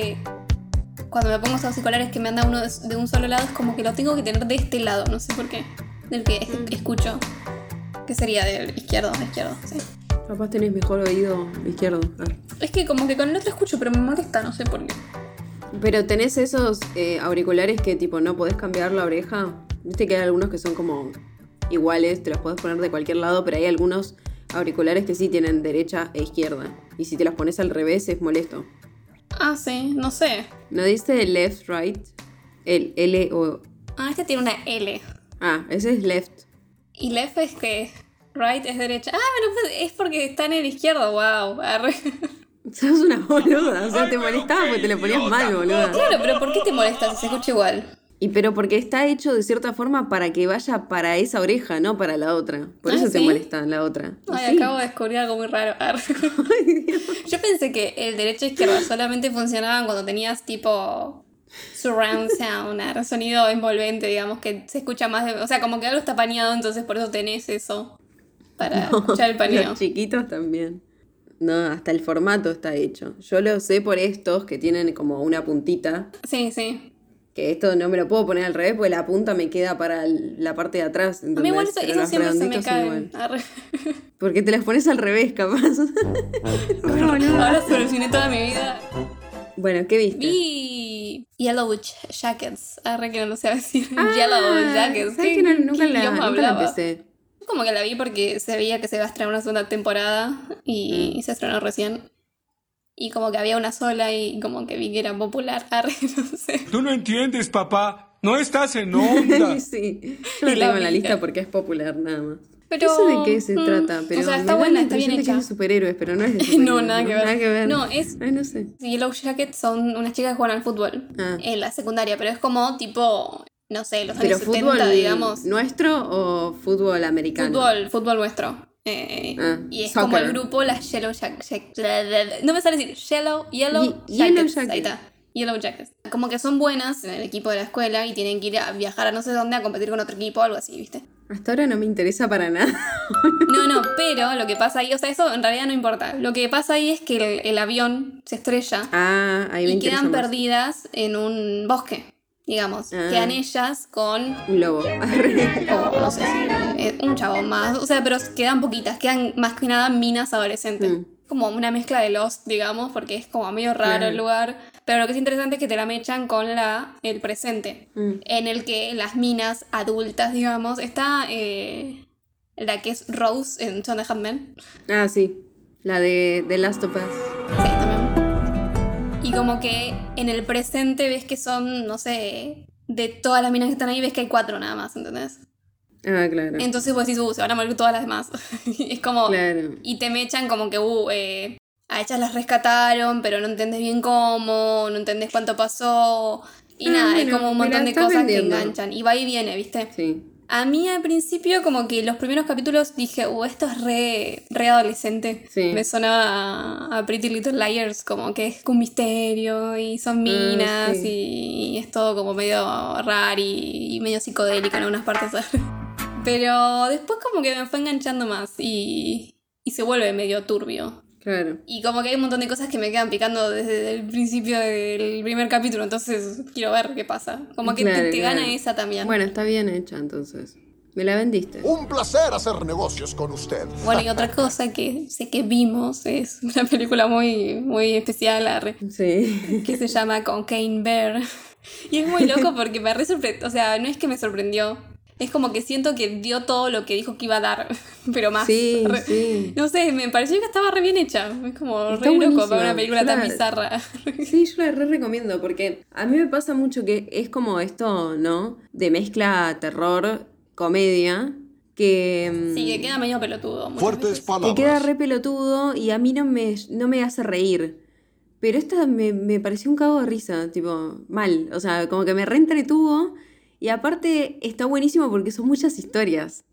que cuando me pongo esos auriculares que me anda uno de, de un solo lado, es como que lo tengo que tener de este lado, no sé por qué. Del que Mm. escucho. Que sería del izquierdo, izquierdo, sí. Capaz tenés mejor oído izquierdo. Ah. Es que como que con el otro escucho, pero me molesta, no sé por qué. Pero tenés esos eh, auriculares que tipo no podés cambiar la oreja. Viste que hay algunos que son como iguales, te los podés poner de cualquier lado, pero hay algunos auriculares que sí tienen derecha e izquierda. Y si te las pones al revés es molesto. Ah, sí, no sé. ¿No dice left, right? El L o... Ah, este tiene una L. Ah, ese es left. Y left es que right es derecha. Ah, pero pues es porque está en el izquierdo, wow. Arre. Sos una boluda, o sea, te molestaba porque te le ponías mal, boluda. Claro, pero ¿por qué te molesta si se escucha igual? Y pero porque está hecho de cierta forma para que vaya para esa oreja, no para la otra. Por Ah, eso te molesta la otra. Ay, sí. acabo de descubrir algo muy raro. Yo pensé que el derecho e izquierda solamente funcionaban cuando tenías tipo surround sound, sonido envolvente, digamos, que se escucha más de... O sea, como que algo está paneado, entonces por eso tenés eso para escuchar el paneo. Los chiquitos también. No, hasta el formato está hecho. Yo lo sé por estos que tienen como una puntita. Sí, sí. Que esto no me lo puedo poner al revés porque la punta me queda para el- la parte de atrás. A mí igual eso, siempre se me cae. Porque te las pones al revés, capaz. Ahora solucioné toda mi vida. bueno, ¿qué viste? Vi Yellow Jackets. Arre que no lo sé decir. Ah, Yellow Jackets. ¿sabes ¿Qué- que no- nunca, la, nunca la empecé. Como que la vi porque se veía que se iba a estrenar una segunda temporada y, Mm. y se estrenó recién. Y como que había una sola y como que vi que era popular. Arre, no sé. Tú no entiendes, papá. No estás en onda. sí, yo la tengo en la lista porque es popular nada más. Pero, no sé de qué se mm, trata, pero o sea, me está buena, la está bien de que hecha. es superhéroes, pero no es de No, nada que ver. No, es- Ay, no sé. Yellow Jackets son unas chicas que juegan al fútbol Ah. en la secundaria, pero es como tipo, no sé, los ¿Pero años fútbol 70, digamos. nuestro o fútbol americano? Fútbol, fútbol nuestro. Eh, Ah, y es soccer. como el grupo las Yellow Jackets. No me sale decir Yellow, Yellow Ye- Jackets. Yellow Jackets. Ahí está. Yellow Jackets. Como que son buenas en el equipo de la escuela y tienen que ir a viajar a no sé dónde a competir con otro equipo o algo así, ¿viste? Hasta ahora no me interesa para nada. No, no, pero lo que pasa ahí, o sea, eso en realidad no importa. Lo que pasa ahí es que el, el avión se estrella Ah, ahí me y quedan más. perdidas en un bosque, digamos. Ah. Quedan ellas con Un lobo. o no sé si eh, un chabón más, o sea, pero quedan poquitas, quedan más que nada minas adolescentes. Mm. Como una mezcla de Lost, digamos, porque es como medio raro el lugar. Pero lo que es interesante es que te la mechan con la, el presente, Mm. en el que las minas adultas, digamos, está eh, la que es Rose en Son de Handman. ah, sí. La de The Last of Us. Sí, también. Y como que en el presente ves que son, no sé, de todas las minas que están ahí, ves que hay cuatro nada más, ¿entendés? Ah, claro. Entonces vos decís, uh, se van a morir todas las demás. es como. Claro. Y te mechan como que, uh, eh, a ellas las rescataron, pero no entendés bien cómo, no entendés cuánto pasó. Y Ah, nada, hay bueno, como un montón de cosas vendiendo. que enganchan. Y va y viene, ¿viste? Sí. A mí al principio, como que los primeros capítulos dije, uh, esto es re, re adolescente. Sí. Me sonaba a, a Pretty Little Liars, como que es un misterio y son minas Ah, sí. y, y es todo como medio raro y, y medio psicodélico en algunas partes. Pero después como que me fue enganchando más y, y se vuelve medio turbio. Claro. Y como que hay un montón de cosas que me quedan picando desde el principio del primer capítulo, entonces quiero ver qué pasa. Como que te- Claro, te, claro. gana esa también. Bueno, está bien hecha entonces. Me la vendiste. Un placer hacer negocios con usted. Bueno, y otra cosa que sé que vimos es una película muy, muy especial arre, Sí. que se llama Cocaine Bear. Y es muy loco porque me re sorprendió. O sea, no es que me sorprendió. Es como que siento que dio todo lo que dijo que iba a dar, pero más. Sí, Re- sí. No sé, me pareció que estaba re bien hecha. Es como Está re loco para una película tan bizarra. Sí, yo la re recomiendo porque a mí me pasa mucho que es como esto, ¿no? De mezcla terror, comedia, que... mm, Sí, que queda medio pelotudo. Fuertes veces. Palabras. queda re pelotudo y a mí no me, no me hace reír. Pero esta me, me pareció un cago de risa, tipo, mal. O sea, como que me reentretuvo. Y aparte está buenísimo porque son muchas historias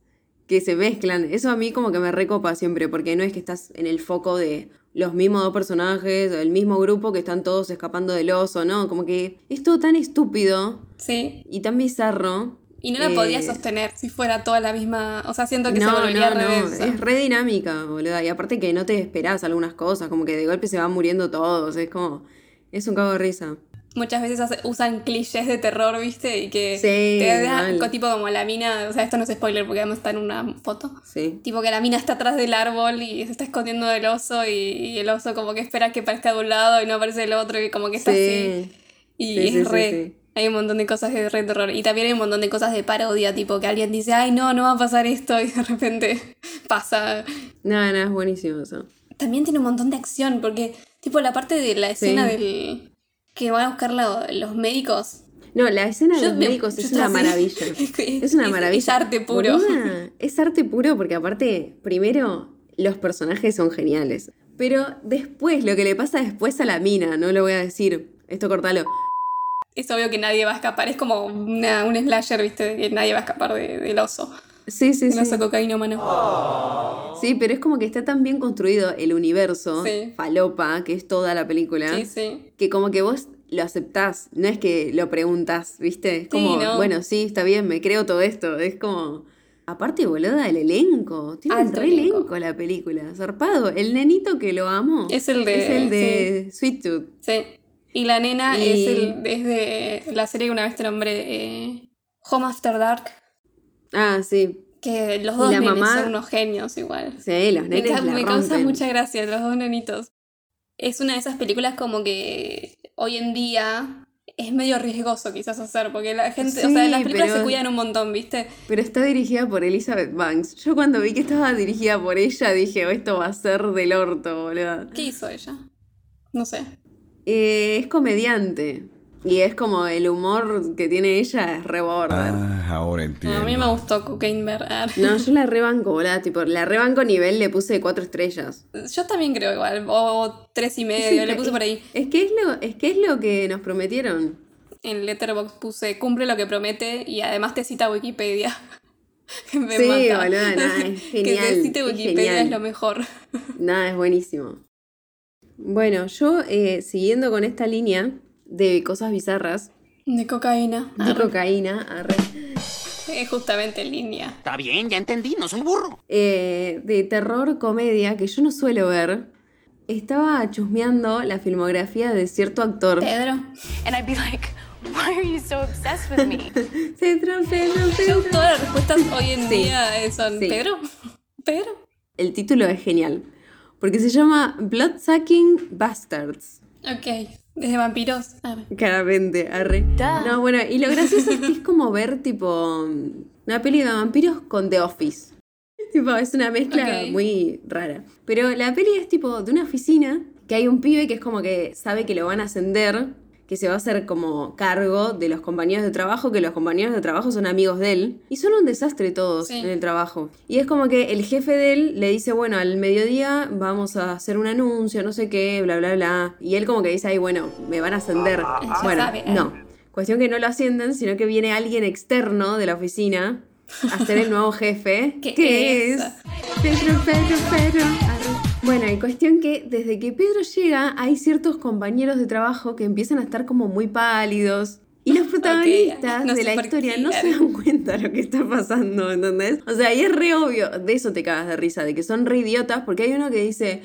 que se mezclan. Eso a mí como que me recopa siempre, porque no es que estás en el foco de los mismos dos personajes o el mismo grupo que están todos escapando del oso, ¿no? Como que es todo tan estúpido Sí. y tan bizarro. Y no la Eh, podía sostener si fuera toda la misma. O sea, siento que se No, volvería no, es re dinámica, boluda. Y aparte que no te esperás algunas cosas, como que de golpe se van muriendo todos, es como... Es un cago de risa. Muchas veces hace- usan clichés de terror, ¿viste? Y que Sí, te da mal. co- tipo como la mina, o sea, esto no es spoiler porque además está en una foto. Sí. Tipo que la mina está atrás del árbol y se está escondiendo del oso y, y el oso como que espera que parezca de un lado y no aparece del otro y como que está así. Sí. Y Sí, es re. Hay un montón de cosas de re terror. Y también hay un montón de cosas de parodia, tipo que alguien dice, ay no, no va a pasar esto y de repente pasa. No, no, es buenísimo eso. También tiene un montón de acción, porque tipo la parte de la escena del que van a buscar la- los médicos. No, la escena de los me- médicos es una maravilla. Es una maravilla. es arte puro. Es arte puro porque aparte, primero, los personajes son geniales. Pero después, lo que le pasa después a la mina, no lo voy a decir. Esto cortalo. Es obvio que nadie va a escapar. Es como una, un slasher, ¿viste? Que nadie va a escapar de- del oso. Sí, sí, sí. oso cocaína mano. Sí, pero es como que está tan bien construido el universo, Sí. falopa, que es toda la película, Sí, sí. que como que vos lo aceptás, no es que lo preguntas, ¿viste? Es como, no. bueno, sí, está bien, me creo todo esto. Es como. Aparte, boluda, el elenco. Tiene un Alto re elenco. elenco la película. Zarpado. El nenito que lo amo. Es el de- Es el de Sweet Tooth. Sí. Y la nena Y- es, el, es de la serie que una vez te nombré, eh, Home After Dark. Ah, sí. Que los dos la nenes mamá- son unos genios igual. Sí, los Me, nenes ca- la me causa mucha gracia, los dos nenitos. Es una de esas películas como que hoy en día es medio riesgoso quizás hacer, porque la gente, o sea, las películas pero- se cuidan un montón, ¿viste? Pero está dirigida por Elizabeth Banks. Yo cuando vi que estaba dirigida por ella dije, oh, esto va a ser del orto, boludo. ¿Qué hizo ella? No sé. Eh, es comediante. Y es como el humor que tiene ella es re border. Ah, ahora entiendo. a mí me gustó Cocaine Bear. No, yo la rebanco, boludo. Tipo, la rebanco nivel le puse cuatro estrellas. Yo también creo igual, o tres y medio, le puse por ahí. Es que es lo, es que es lo que nos prometieron. En Letterboxd puse cumple lo que promete y además te cita Wikipedia. Que me Sí, mata. boluda, no, es Que genial, te cite Wikipedia genial. es lo mejor. Nada, es buenísimo. Bueno, yo eh, siguiendo con esta línea de cosas bizarras, De cocaína. de Arre. cocaína, arre, Es justamente en línea. Está bien, ya entendí, no soy burro. eh, de terror, comedia, que yo no suelo ver, estaba chusmeando la filmografía de cierto actor. Pedro. And I'd be like, why are you so obsessed with me? Pedro, Pedro, Yo, Pedro. todas las respuestas hoy en Sí. día son Sí. Pedro. Pedro. El título es genial, porque se llama Bloodsucking Bastards. Ok. Desde vampiros. Arre. Claramente, arre. No, bueno, y lo gracioso es que es como ver, tipo, una peli de vampiros con The Office. Tipo, es una mezcla muy rara. Pero la peli es tipo de una oficina que hay un pibe que es como que sabe que lo van a ascender, que se va a hacer como cargo de los compañeros de trabajo, que los compañeros de trabajo son amigos de él. Y son un desastre todos Sí. en el trabajo. Y es como que el jefe de él le dice, bueno, al mediodía vamos a hacer un anuncio, no sé qué, bla, bla, bla. Y él como que dice, ay, bueno, me van a ascender. Ya Bueno, sabe, eh. no. Cuestión que no lo ascienden, sino que viene alguien externo de la oficina a ser el nuevo jefe. ¿Qué que es? es? Pedro, Pedro, Pedro. Bueno, y cuestión que desde que Pedro llega hay ciertos compañeros de trabajo que empiezan a estar como muy pálidos. Y los protagonistas no de la historia no se dan cuenta de lo que está pasando, ¿entendés? O sea, y es re obvio, de eso te cagas de risa, de que son re idiotas, porque hay uno que dice,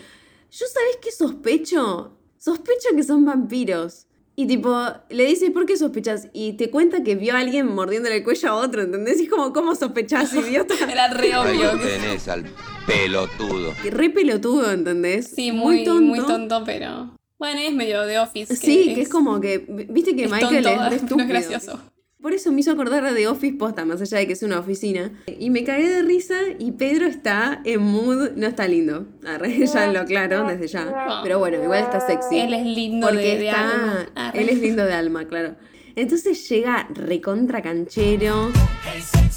yo sabes qué sospecho, sospecho que son vampiros. Y tipo, le dice, ¿por qué sospechas? Y te cuenta que vio a alguien mordiéndole el cuello a otro, ¿entendés? Y es como, ¿cómo sospechás, idiota? Era re Ahí obvio. lo tenés al pelotudo. Re pelotudo, ¿entendés? Sí, muy, muy tonto. pero. Bueno, es medio de Office. Sí, que es como que, viste que es Michael tonto, es re pero estúpido. es gracioso. Por eso me hizo acordar The Office posta, más allá de que es una oficina. Y me cagué de risa y Pedro está en mood, no está lindo. Arre, ya lo aclaro desde ya. Pero bueno, igual está sexy. Él es lindo Porque de, de está, alma. Arre. Él es lindo de alma, claro. Entonces llega recontra canchero.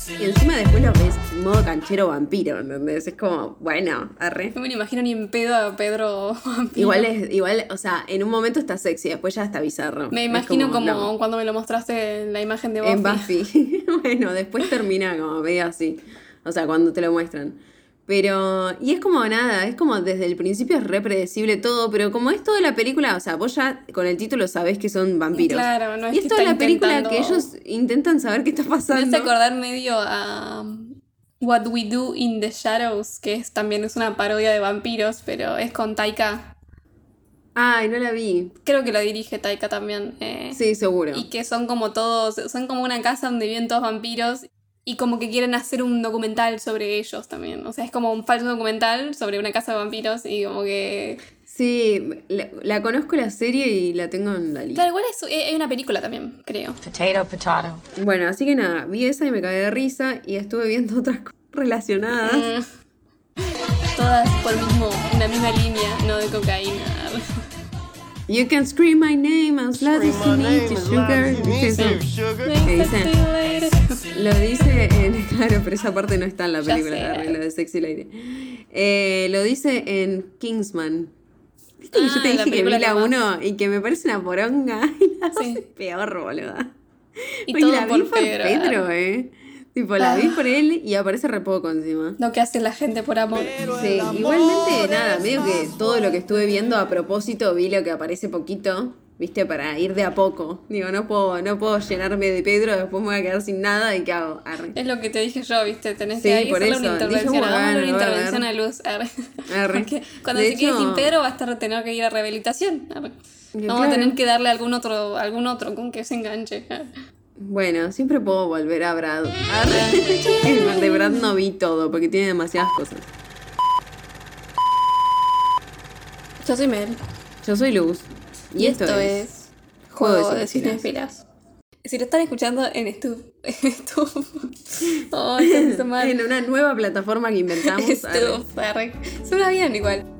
Y encima después lo ves en modo canchero vampiro, ¿entendés? Es como, bueno, arre. No me lo imagino ni en pedo a Pedro vampiro. Igual es, igual, o sea, en un momento está sexy, después ya está bizarro. Me imagino como, no. cuando me lo mostraste en la imagen de Buffy. En Buffy. bueno, después termina como medio así. O sea, cuando te lo muestran. Pero, y es como nada, es como desde el principio es re predecible todo, pero como es toda la película, o sea, vos ya con el título sabés que son vampiros. Claro, no es y es que toda la película que ellos intentan saber qué está Me pasando. hace acordar medio a um, What We Do in the Shadows, que es, también es una parodia de vampiros, pero es con Taika. Ay, no la vi. Creo que lo dirige Taika también. eh, Sí, seguro. Y que son como todos, son como una casa donde viven todos vampiros y como que quieren hacer un documental sobre ellos también. O sea, es como un falso documental sobre una casa de vampiros y como que... Sí, la, la conozco la serie y la tengo en la lista. Claro, igual es, hay una película también, creo. Potato, potato. Bueno, así que nada, vi esa y me cagué de risa y estuve viendo otras cosas relacionadas. Mm. Todas por el mismo, una misma línea, no de cocaína. You can scream my name as loud as you need to sugar. Lo dice en. Claro, pero esa parte no está en la película, lo de Sexy Lady. Eh, lo dice en Kingsman. ¿Viste que Ah, yo te la dije que vi la que más. 1 y que me parece una poronga? Y la dos Sí. es peor, boluda. Y todo la vi por por Pedro. Pedro, eh. Tipo, la vi por él y aparece re poco encima. Lo que hace la gente por amor. Sí, igualmente, nada, medio que todo lo que estuve viendo a propósito vi lo que aparece poquito, viste, para ir de a poco. Digo, no puedo, no puedo llenarme de Pedro, después me voy a quedar sin nada y ¿qué hago? Arre. Es lo que te dije yo, ¿viste? Tenés Sí, que ahí por hacerle eso. una Dije, intervención. bueno, una bueno, a intervención a luz. arre. Arre. Porque cuando De se quede sin Pedro va a estar tener que ir a rehabilitación. arre. Vamos a tener que darle algún otro, algún otro con que se enganche. Bueno, siempre puedo volver a Brad. De Brad no vi todo porque tiene demasiadas cosas. Yo soy Mel. Yo soy Luz. Y, esto, es Juego de Juego de Cinefilas. Si lo están escuchando en Stub. En Stub. Oh. En una nueva plataforma que inventamos. arre. Suena bien igual.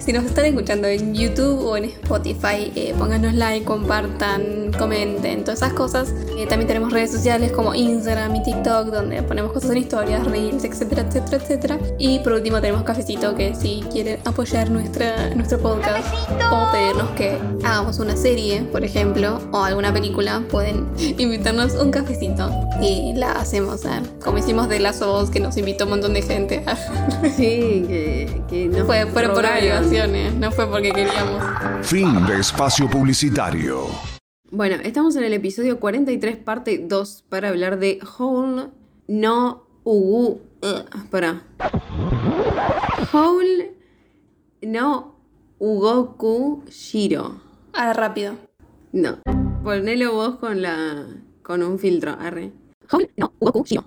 Si nos están escuchando en YouTube o en Spotify, eh, pónganos like, compartan, comenten, todas esas cosas. Eh, también tenemos redes sociales como Instagram y TikTok, donde ponemos cosas en historias, reels, etcétera, etcétera, etcétera. Y por último tenemos Cafecito, que si quieren apoyar nuestra, nuestro podcast o pedirnos que hagamos una serie, por ejemplo, o alguna película, pueden invitarnos un cafecito y la hacemos, ¿eh? como hicimos de las Us, que nos invitó un montón de gente. Sí, que, que nos Fue, por rogaron. No fue porque queríamos. Fin de espacio publicitario. Bueno, estamos en el episodio 43, parte 2, para hablar de Whole no Ugu. Uh, para. Whole no Ugoku Shiro. Ahora rápido. No. Ponelo vos con la. con un filtro, arre. Whole no Ugoku Shiro.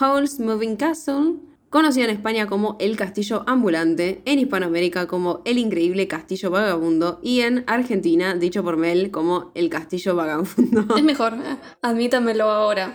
Howl's Moving Castle, conocido en España como El Castillo Ambulante, en Hispanoamérica como El Increíble Castillo Vagabundo y en Argentina, dicho por Mel, como El Castillo Vagabundo. Es mejor, admítamelo ahora.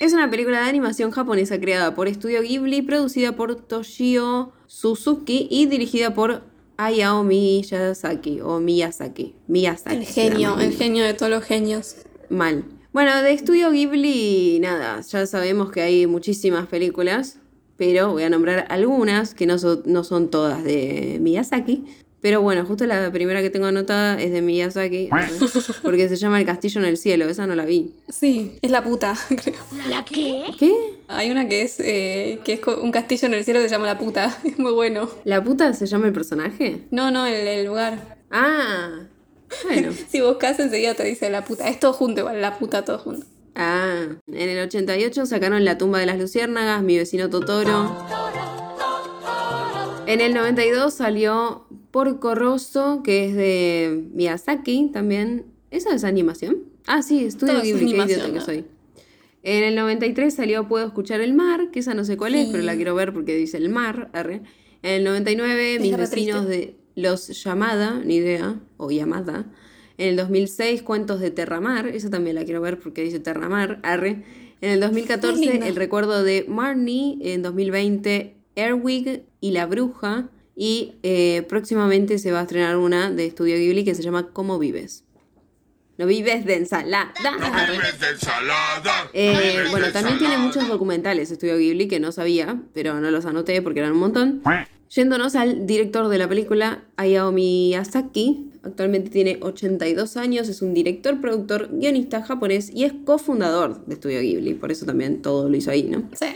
Es una película de animación japonesa creada por Estudio Ghibli, producida por Toshio Suzuki y dirigida por Hayao Miyazaki o Miyazaki. Miyazaki. El genio, el genio de todos los genios. Mal. Bueno, de Estudio Ghibli, nada, ya sabemos que hay muchísimas películas, pero voy a nombrar algunas que no, son- no son todas de Miyazaki. Pero bueno, justo la primera que tengo anotada es de Miyazaki, porque se llama El Castillo en el Cielo, esa no la vi. Sí, es la puta, creo. ¿Qué? Hay una que es, eh, que es un castillo en el cielo que se llama La Puta. Es muy bueno. ¿La puta se llama el personaje? No, no, el, el lugar. Ah, bueno. Si buscas enseguida te dice La Puta. Es todo junto igual, La Puta todo junto. Ah, en el 88 sacaron La tumba de las luciérnagas, Mi vecino Totoro. En el 92 salió Porco Rosso, que es de Miyazaki también. ¿Esa es animación? Ah, sí, Estudio Ghibli, qué idiota que soy. En el 93 salió Puedo escuchar el mar, que esa no sé cuál es, pero la quiero ver porque dice el mar. arre. En el 99, Es Mis vecinos de los Llamada, ni idea, o Llamada. En el 2006, Cuentos de Terramar, esa también la quiero ver porque dice Terramar, arre. En el Muy 2014, linda. El recuerdo de Marnie. En 2020, Airwig y la bruja. Y eh, próximamente se va a estrenar una de Estudio Ghibli que se llama ¿Cómo vives? No vives de ensalada. Arre. Eh, bueno, también tiene muchos documentales Estudio Ghibli que no sabía, pero no los anoté porque eran un montón. Yéndonos al director de la película, Hayao Miyazaki. Actualmente tiene 82 años, es un director, productor, guionista japonés y es cofundador de Estudio Ghibli. Por eso también todo lo hizo ahí, ¿no? Sí.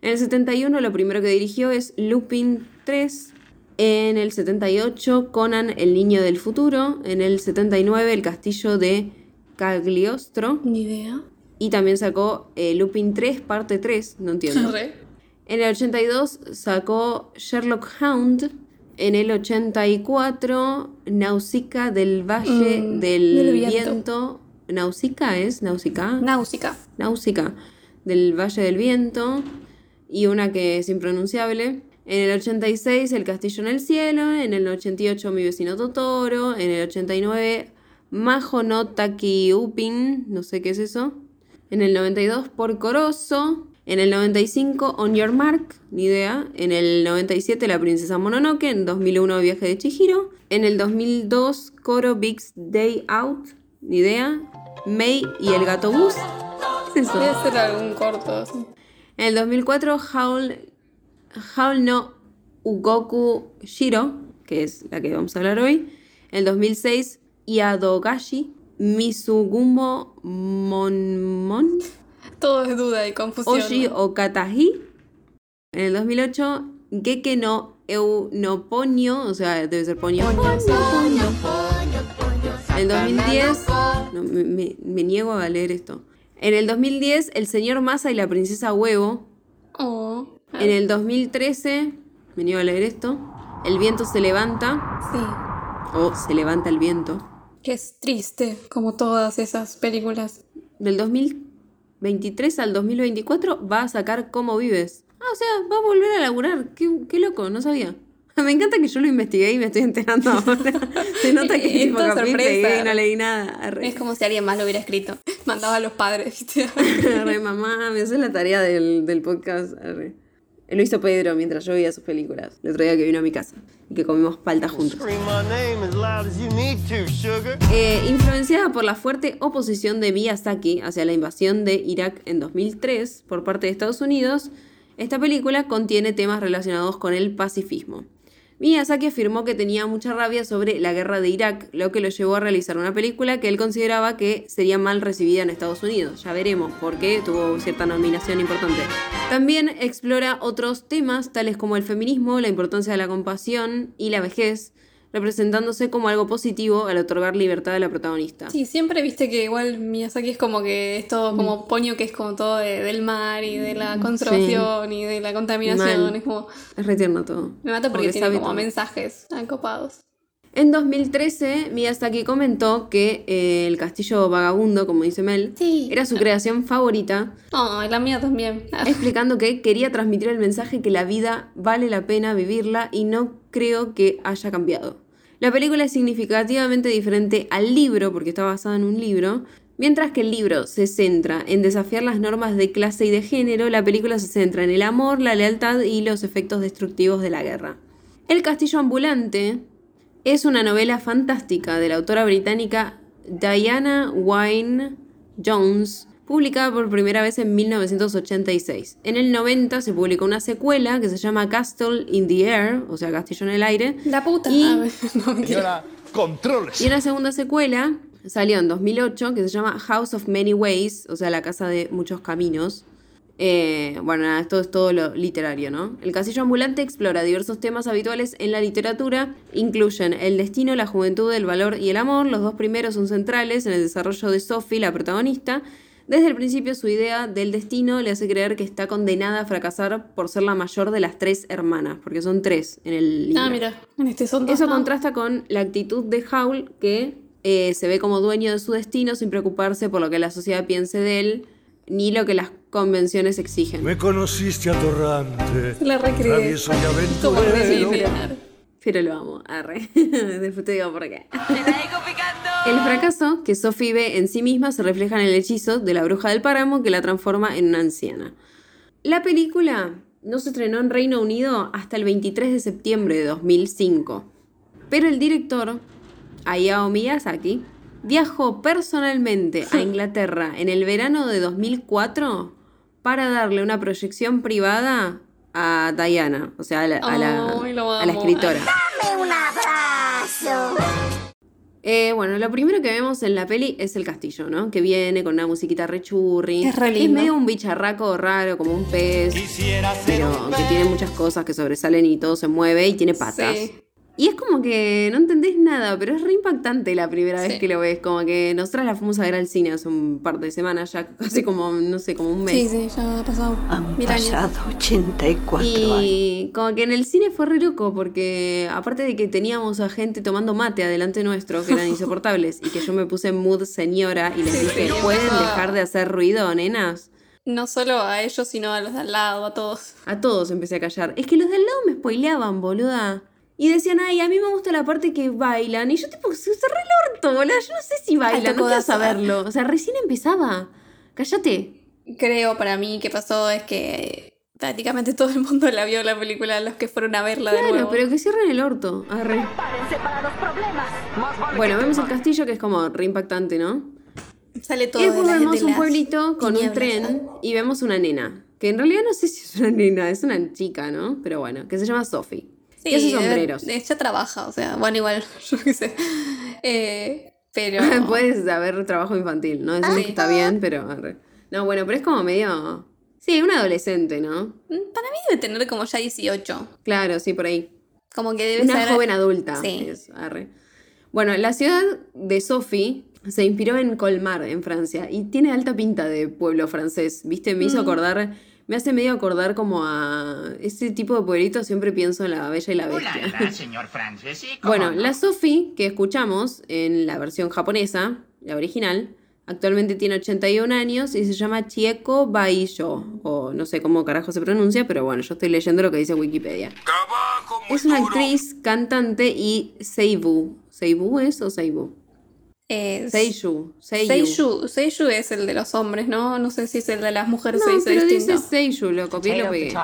En el 71 lo primero que dirigió es Lupin 3. En el 78 Conan el niño del futuro. En el 79 El castillo de Cagliostro. Ni idea. Y también sacó eh, Lupin 3 parte 3, no entiendo. Re. En el 82 sacó Sherlock Hound, En el 84, Nausicaa del Valle Mm, del, del viento. Viento. ¿Nausicaa es? ¿Nausicaa? Náusica. Náusica, del Valle del Viento, y una que es impronunciable. En el 86, El Castillo en el Cielo. En el 88, Mi vecino Totoro. En el 89, Majo no Taki Upin, no sé qué es eso. En el 92, Porco Rosso. En el 95, On Your Mark, ni idea. En el 97, La Princesa Mononoke. En 2001, Viaje de Chihiro. En el 2002, Koro Big's Day Out, ni idea. May y el gato bus. ¿Qué es eso? Debe ser algún corto. En el 2004, Howl, Howl no Ugoku Shiro, que es la que vamos a hablar hoy. En el 2006, Yadogashi Misugumo Monmon Todo es duda y confusión. Oshi ¿no? Okatahi. En el 2008, Geke no Eunoponio, o sea, debe ser Ponyo. En el 2010, no, me, me- me niego a leer esto. En el 2010, El señor Masa y la princesa Huevo. Oh. En el 2013, me niego a leer esto. El viento se levanta, Sí. o se levanta el viento. Que es triste, como todas esas películas. Del 2023 al 2024 va a sacar Cómo vives. Ah, o sea, va a volver a laburar. Qué, qué loco, no sabía. Me encanta que yo lo investigué y me estoy enterando ahora. Se nota que Es tipo sorpresa. y no leí nada. Es como si alguien más lo hubiera escrito. Mandaba a los padres, ¿viste? Arre, mamá, me hace la tarea del, del podcast. Arre. Lo hizo Pedro mientras yo veía sus películas. El otro día que vino a mi casa y que comimos palta juntos. Eh, influenciada por la fuerte oposición de Miyazaki hacia la invasión de Irak en 2003 por parte de Estados Unidos, esta película contiene temas relacionados con el pacifismo. Miyazaki afirmó que tenía mucha rabia sobre la guerra de Irak, lo que lo llevó a realizar una película que él consideraba que sería mal recibida en Estados Unidos. Ya veremos por qué tuvo cierta nominación importante. También explora otros temas tales como el feminismo, la importancia de la compasión y la vejez, representándose como algo positivo al otorgar libertad a la protagonista. Sí, siempre viste que igual Miyazaki es como que es todo como Ponyo, que es como todo de- del mar y de la conservación y de la contaminación. Mal. Es como. Es re tierno todo. Me mata porque que tiene como todo. mensajes acopados. En 2013, Miyazaki comentó que eh, El Castillo Vagabundo, como dice Mel, Sí. era su creación favorita, Ay, la mía también. Explicando que quería transmitir el mensaje que la vida vale la pena vivirla y no creo que haya cambiado. La película es significativamente diferente al libro, porque está basada en un libro. Mientras que el libro se centra en desafiar las normas de clase y de género, la película se centra en el amor, la lealtad y los efectos destructivos de la guerra. El Castillo Ambulante es una novela fantástica de la autora británica Diana Wynne Jones, publicada por primera vez en 1986. En el 90 se publicó una secuela que se llama Castle in the Air, o sea, Castillo en el aire. La puta. Y-. Señora, controles. Y una segunda secuela salió en 2008 que se llama House of Many Ways, o sea, la casa de muchos caminos. Eh, bueno, nada, esto es todo lo literario, ¿no? El Castillo Ambulante explora diversos temas habituales en la literatura, incluyen el destino, la juventud, el valor y el amor. Los dos primeros son centrales en el desarrollo de Sophie, la protagonista. Desde el principio su idea del destino le hace creer que está condenada a fracasar por ser la mayor de las tres hermanas, porque son tres en el libro. Ah, mira. En este son dos. Eso ¿no? contrasta con la actitud de Howl, que eh, se ve como dueño de su destino sin preocuparse por lo que la sociedad piense de él, ni lo que las convenciones exigen. Me conociste atorrante. La recreé. Travieso y Como Pero lo amo, arre. Después te digo por qué. El fracaso que Sophie ve en sí misma se refleja en el hechizo de la bruja del páramo que la transforma en una anciana. La película no se estrenó en Reino Unido hasta el 23 de septiembre de 2005. Pero el director, Hayao Miyazaki, viajó personalmente a Inglaterra en el verano de 2004 para darle una proyección privada a Diana, o sea, a la, a la- Ay, lo a la amo. escritora. Eh, bueno, lo primero que vemos en la peli es el castillo, ¿no? Que viene con una musiquita rechurri. Es re Es lindo. medio un bicharraco raro, como un pez. Pero que tiene muchas cosas que sobresalen y todo se mueve y tiene patas. Sí. Y es como que no entendés nada, pero es re impactante la primera vez Sí. que lo ves. Como que nosotras la fuimos a ver al cine hace un par de semanas, ya casi como, no sé, como un mes. Sí, sí, ya ha pasado Han mil años. pasado 84 años. Y como que en el cine fue re loco, porque aparte de que teníamos a gente tomando mate adelante nuestro, que eran insoportables, y que yo me puse en mood señora y les Sí, dije, sí, ¿pueden dejar de hacer ruido, nenas? No solo a ellos, sino a los de al lado, a todos. A todos empecé a callar. Es que los del lado me spoileaban, boluda. Y decían, ay, a mí me gusta la parte que bailan. Y yo tipo, se cerré el orto, boluda. Yo no sé si bailan, no quiero saberlo. O sea, recién empezaba. Cállate. Creo para mí que pasó es que prácticamente todo el mundo la vio la película, los que fueron a verla de Claro, nuevo. pero que cierren el orto. Arre. Bueno, vemos el castillo que es como re impactante, ¿no? Sale todo Y de después la- vemos de un las pueblito con un tren y vemos una nena. Que en realidad no sé si es una nena, es una chica, ¿no? Pero bueno, que se llama Sophie. Sí, que hace debe- sombreros. Ella trabaja, o sea, bueno, igual, yo qué sé. Eh, pero. Puedes haber trabajo infantil, ¿no? Decimos Sí. que está bien, pero... No, bueno, pero es como medio... Sí, una adolescente, ¿no? Mm, Para mí debe tener como ya 18. Claro, sí, por ahí. Como que debe Una ser. joven adulta. Sí. es, arre. Bueno, la ciudad de Sophie se inspiró en Colmar, en Francia, y tiene alta pinta de pueblo francés, ¿viste? Me hizo acordar, me hace medio acordar como a ese tipo de pueblito, siempre pienso en la Bella y la Bestia. señor Francis. Sí, Bueno, la Sophie que escuchamos en la versión japonesa, la original, actualmente tiene 81 años y se llama Chieko Baiyo, o no sé cómo carajo se pronuncia, pero bueno, yo estoy leyendo lo que dice Wikipedia. Es una actriz, cantante y Seibu. ¿Seibu es o Seibu? Eh, Seiyuu. Seiyu. Seiyuu. Seiyuu es el de los hombres, ¿no? No sé si es el de las mujeres se No, dice pero distinto. dice Seiyu, lo copié y lo pegué.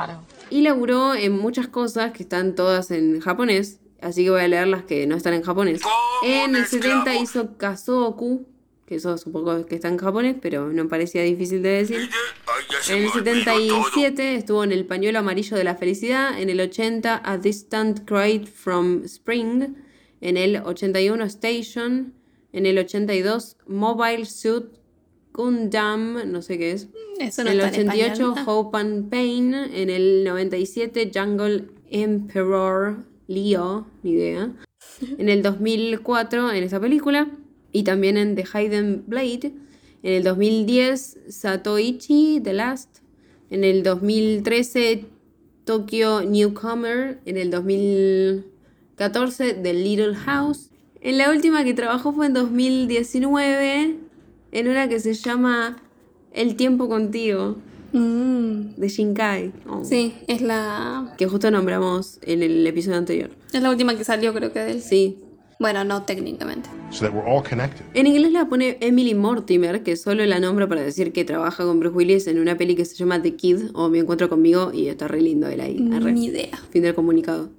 Y laburó en muchas cosas que están todas en japonés, así que voy a leer las que no están en japonés. En el 70 hizo Kazoku, que eso supongo que está en japonés, pero no parecía difícil de decir. En el 77 estuvo en El pañuelo amarillo de la felicidad, en el 80 A Distant Cry from Spring, en el 81 Station, en el 82 Mobile Suit Gundam, no sé qué es. Eso no en el está en 88 español. Ah. Hope and Pain, en el 97 Jungle Emperor Leo, ni idea. En el 2004 en esa película y también en The Hidden Blade. En el 2010 Satoichi The Last. En el 2013 Tokyo Newcomer. En el 2014 The Little House. En la última que trabajó fue en 2019 en una que se llama El tiempo contigo Mm, de Shinkai. Oh. sí, es la. Que justo nombramos en el episodio anterior. Es la última que salió, creo que de él. Sí. Bueno, no técnicamente. so that we're all connected. En inglés la pone Emily Mortimer, que solo la nombra para decir que trabaja con Bruce Willis en una peli que se llama The Kid o Me Encuentro Conmigo y está re lindo él ahí. Arre. Ni idea. Fin del comunicado.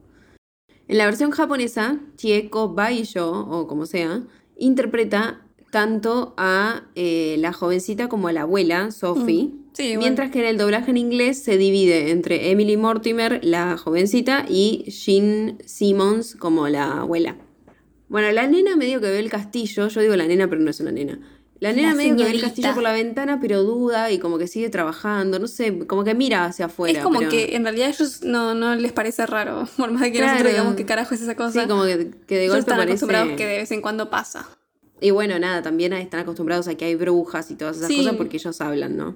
En la versión japonesa, Chieko Baiyo, o como sea, interpreta tanto a eh, la jovencita como a la abuela, Sophie. Mm. Sí, mientras que en el doblaje en inglés se divide entre Emily Mortimer, la jovencita, y Jean Simmons como la abuela. Bueno, la nena medio que ve el castillo, yo digo la nena, pero no es una nena. La nena La medio que ve el castillo por la ventana, pero duda y como que sigue trabajando, no sé, como que mira hacia afuera. es como pero- que en realidad a ellos no, no les parece raro. Por más de que Claro. nosotros digamos qué carajo es esa cosa. Sí, como que, que de ellos golpe están parece... acostumbrados que de vez en cuando pasa. Y bueno, nada, también están acostumbrados a que hay brujas y todas esas Sí. cosas porque ellos hablan, ¿no?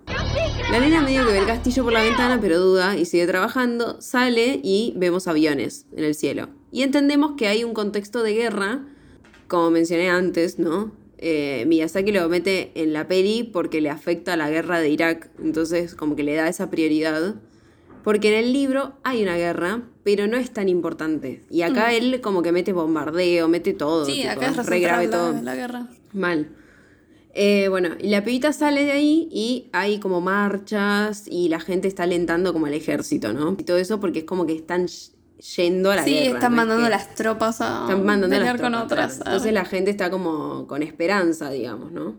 La nena medio que ve el castillo por la ventana, pero duda y sigue trabajando, sale y vemos aviones en el cielo. Y entendemos que hay un contexto de guerra, como mencioné antes, ¿no? Eh, Miyazaki lo mete en la peli porque le afecta a la guerra de Irak, entonces como que le da esa prioridad. Porque en el libro hay una guerra, pero no es tan importante. Y acá él como que mete bombardeo, mete todo. Mm. Sí, tipo, acá es re grave central todo. la, la guerra. Mal. Eh, bueno, y la pibita sale de ahí y hay como marchas y la gente está alentando como al ejército, ¿no? Y todo eso porque es como que están yendo a la Sí, guerra. están ¿no? Es mandando que las tropas a Están mandando pelear las con tropas, otras. claro. Entonces la gente está como con esperanza, digamos, ¿no?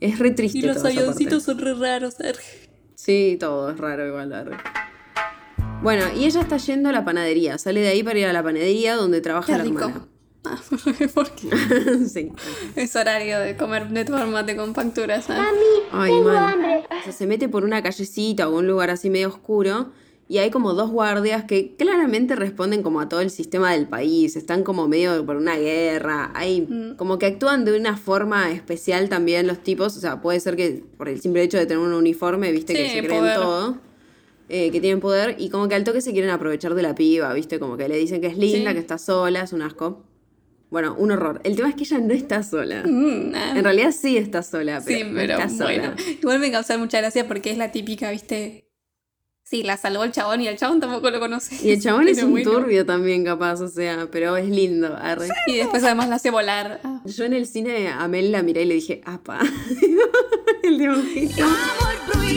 Es re triste y los avioncitos son re raros. Sergio. Sí, todo es raro igual. arre. Bueno, y ella está yendo a la panadería. Sale de ahí para ir a la panadería donde trabaja Qué la rico. hermana. Ah, porque sí. es horario de comer de tomar mate con facturas. ¿eh? Ay, mal. O sea, se mete por una callecita o un lugar así medio oscuro Y hay como dos guardias que claramente responden como a todo el sistema del país. Están como medio por una guerra. Hay Mm. como que actúan de una forma especial también los tipos. O sea, puede ser que por el simple hecho de tener un uniforme, viste, que se creen poder. todo. eh, que tienen poder. Y como que al toque se quieren aprovechar de la piba, viste. Como que le dicen que es linda, Sí. que está sola, es un asco. Bueno, un horror. El tema es que ella no está sola. Mm, ah. En realidad sí está sola, pero, Sí, no pero está sola. bueno. Igual me causa mucha gracia porque es la típica, ¿viste? Sí, la salvó el chabón y el chabón tampoco lo conoce. Y el chabón es un bueno. turbio también, capaz, o sea, pero es lindo. arre. Y después además la hace volar. Ah. Yo en el cine a Mel la miré y le dije, apa. el dibujito.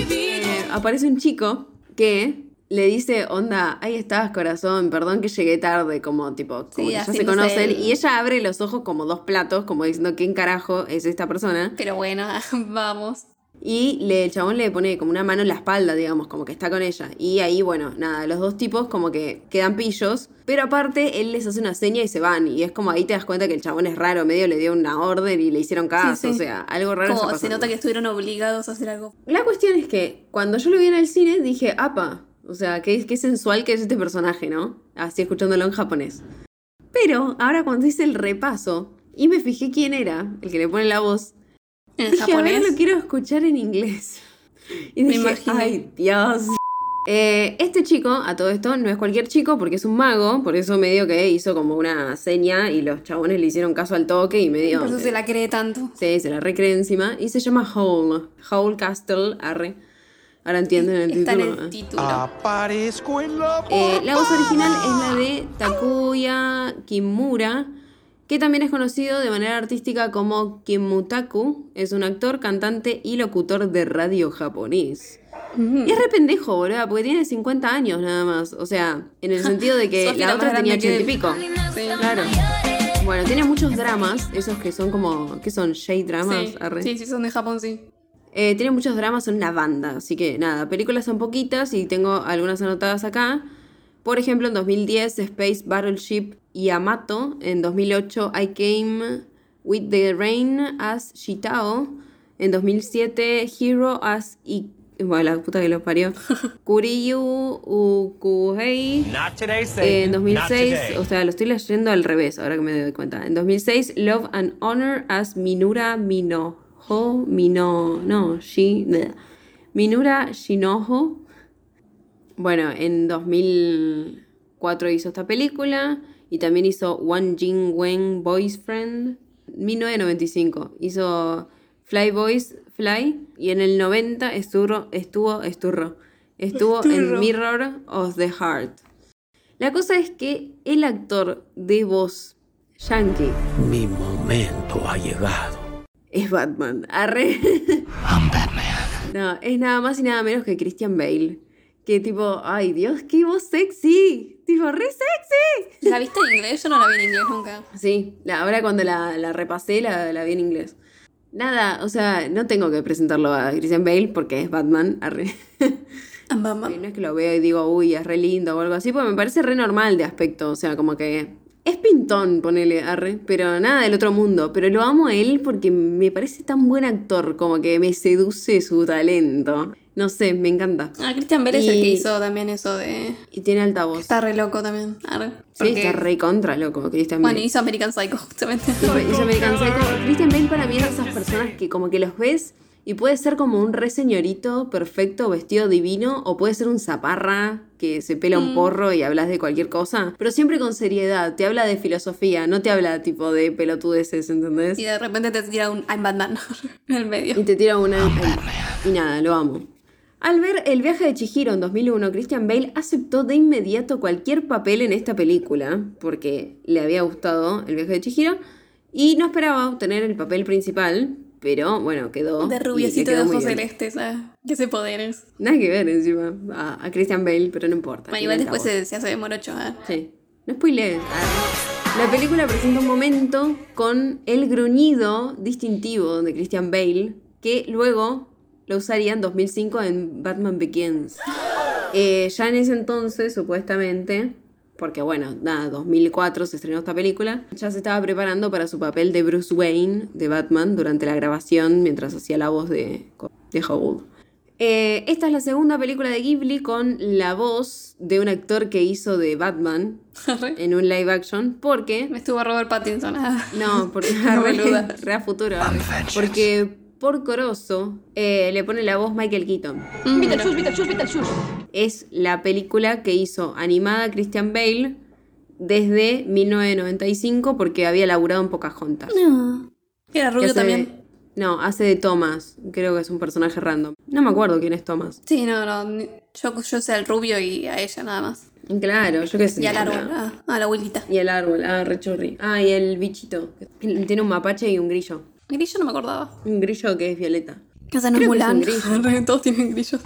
Eh, aparece un chico que le dice, onda, ahí estás, corazón, perdón que llegué tarde, como tipo, como Sí, que ya se conocen. el- Y ella abre los ojos como dos platos, como diciendo, ¿quién carajo es esta persona? Pero bueno, vamos. Y le, el chabón le pone como una mano en la espalda, digamos, como que está con ella. Y ahí, bueno, nada, los dos tipos como que quedan pillos. Pero aparte, él les hace una seña y se van. Y es como ahí te das cuenta que el chabón es raro, medio le dio una orden y le hicieron caso. Sí, sí. O sea, algo raro está Como se nota que estuvieron obligados a hacer algo. La cuestión es que cuando yo lo vi en el cine dije, apa, o sea, qué, qué sensual que es este personaje, ¿no? Así escuchándolo en japonés. Pero ahora cuando hice el repaso y me fijé quién era, el que le pone la voz, En dije, a ver, japonés. lo quiero escuchar en inglés. Y Me imaginé. ay, Dios. Eh, este chico, a todo esto, no es cualquier chico porque es un mago, por eso medio que hizo como una seña y los chabones le hicieron caso al toque y medio... Por eso se la cree tanto. Sí, se la recree encima. Y se llama Howl. Howl Castle, arre. Ahora entienden el Está en título. el título. Aparezco en la Eh, la voz original es la de Takuya Kimura, que también es conocido de manera artística como Kimutaku. Es un actor, cantante y locutor de radio japonés. Y es re pendejo, boludo, porque tiene 50 años nada más. O sea, en el sentido de que la otra tenía grande 80 y pico. Sí. Claro. Bueno, tiene muchos dramas, esos que son como, ¿qué son? Shade dramas. Sí, Arre. sí, sí, son de Japón, sí. Eh, tiene muchos dramas, son una banda. Así que nada, películas son poquitas y tengo algunas anotadas acá. Por ejemplo, en 2010, Space Battleship Yamato. En 2008, I Came With the Rain as Shitao. En 2007, Hero as I... Bueno, la puta que lo parió. Kuriyu Ukuhei. En 2006, o sea, lo estoy leyendo al revés, ahora que me doy cuenta. En 2006, Love and Honor as Minura Minoho. Mino. No, Shi. bleh. Minura Shinoho. Bueno, en 2004 hizo esta película. Y también hizo One Jin Wen Boyfriend. 1995 hizo Fly Boys Fly. Y en el 90 estuvo, estuvo, esturro, estuvo en Mirror of the Heart. La cosa es que el actor de voz yankee Mi momento ha llegado. es Batman. Arre. I'm Batman. No, es nada más y nada menos que Christian Bale. Que tipo, ay Dios, qué voz sexy. Tipo, re sexy. ¿La viste en inglés? Yo no la vi en inglés nunca. Sí, la, ahora cuando la, la repasé la, la vi en inglés. Nada, o sea, no tengo que presentarlo a Christian Bale porque es Batman. Arre. Ah, Mamá. No es que lo veo y digo, uy, es re lindo o algo así, porque me parece re normal de aspecto. O sea, como que es pintón, ponele, arre, pero nada del otro mundo. Pero lo amo a él porque me parece tan buen actor, como que me seduce su talento. No sé, me encanta. Ah, Christian Bale es el que Y- hizo también eso de. Y tiene altavoz. Está re loco también. Arre. Sí, está re contra, loco, Christian Bueno, Bale. hizo American Psycho, justamente. Hizo American Psycho. Christian Bale para mí es de esas personas que como que los ves y puede ser como un re señorito perfecto, vestido divino, o puede ser un zaparra que se pela Mm. un porro y hablas de cualquier cosa, pero siempre con seriedad, te habla de filosofía, no te habla tipo de pelotudeces, ¿entendés? Y de repente te tira un I'm Batman en el medio. Y te tira una... Y nada, lo amo. Al ver El viaje de Chihiro en 2001, Christian Bale aceptó de inmediato cualquier papel en esta película, porque le había gustado El viaje de Chihiro, y no esperaba obtener el papel principal, pero bueno, quedó. De rubiecito de quedó muy ojos celestes, ¿sabes? Que ese poderes. Nada que ver encima a, a Christian Bale, pero no importa. Bueno, igual después se, se hace de morocho, ¿eh? Sí. No spoilees. Ah. La película presenta un momento con el gruñido distintivo de Christian Bale, que luego lo usaría en 2005 en Batman Begins. Eh, ya en ese entonces, supuestamente, porque bueno, nada, 2004 se estrenó esta película, ya se estaba preparando para su papel de Bruce Wayne de Batman durante la grabación mientras hacía la voz de, de Howl. Eh, esta es la segunda película de Ghibli con la voz de un actor que hizo de Batman en un live action. Porque. Me estuvo Robert Pattinson. Ah. No, porque. boluda. re, re a futuro. Porque por Corozo eh, le pone la voz Michael Keaton. Es la película que hizo animada Christian Bale desde 1995 porque había laburado en Pocahontas. No. Era rubio hace también. no, hace de Thomas. Creo que es un personaje random. No me acuerdo quién es Thomas. Sí, no, no. Yo, yo sé al rubio y a ella nada más. Claro, yo qué sé. Y al árbol, a, a la abuelita. Y el árbol, ah, re churri. Ah, y el bichito. Tiene un mapache y un grillo. Grillo no me acordaba. Un grillo que es violeta. O sea, no Creo es que es un Mulan. Todos tienen grillos.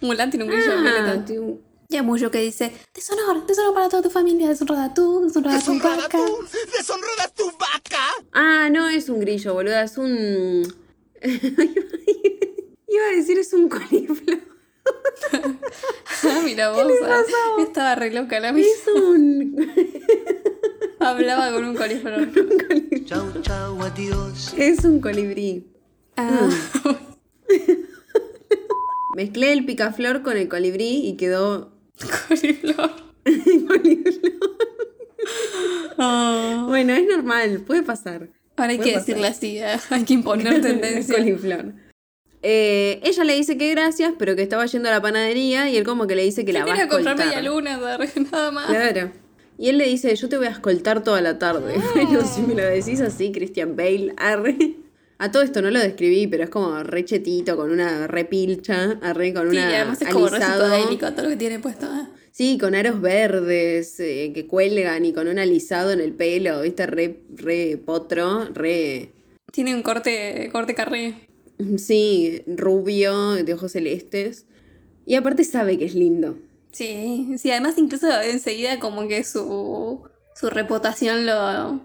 Mulan tiene un grillo Ah, violeta. tiene un- Y hay mucho que dice, deshonor, deshonor para toda tu familia, deshonrada tú, deshonrada tu vaca. ¡Deshonrada tu vaca! Ah, no es un grillo, boluda, es un. Iba a decir es un coliflor. Ah, mira vos, ah, estaba re loca la misma. Es un. Hablaba con un coliflor. Chau, chau, adiós. Es un colibrí. Ah, Mezclé el picaflor con el colibrí y quedó. coliflor. Ah. Bueno, es normal, puede pasar. Ahora hay Puede que pasar. decirle así, ah, hay que imponer tendencia. Coliflor. Eh, ella le dice que gracias, pero que estaba yendo a la panadería y él como que le dice que la Yo va a escoltar. media luna, nada más. Claro. Y él le dice, yo te voy a escoltar toda la tarde. Bueno, si me lo decís así, Christian Bale, arre. A todo esto no lo describí, pero es como re chetito, con una repilcha, arre, con Sí, y una además es como alisado. todo lo que tiene puesto. ah. Sí, con aros verdes eh, que cuelgan y con un alisado en el pelo, viste, re, re potro, re... Tiene un corte, corte carré. Sí, rubio, de ojos celestes. Y aparte sabe que es lindo. Sí, sí, además incluso enseguida como que su, su reputación lo,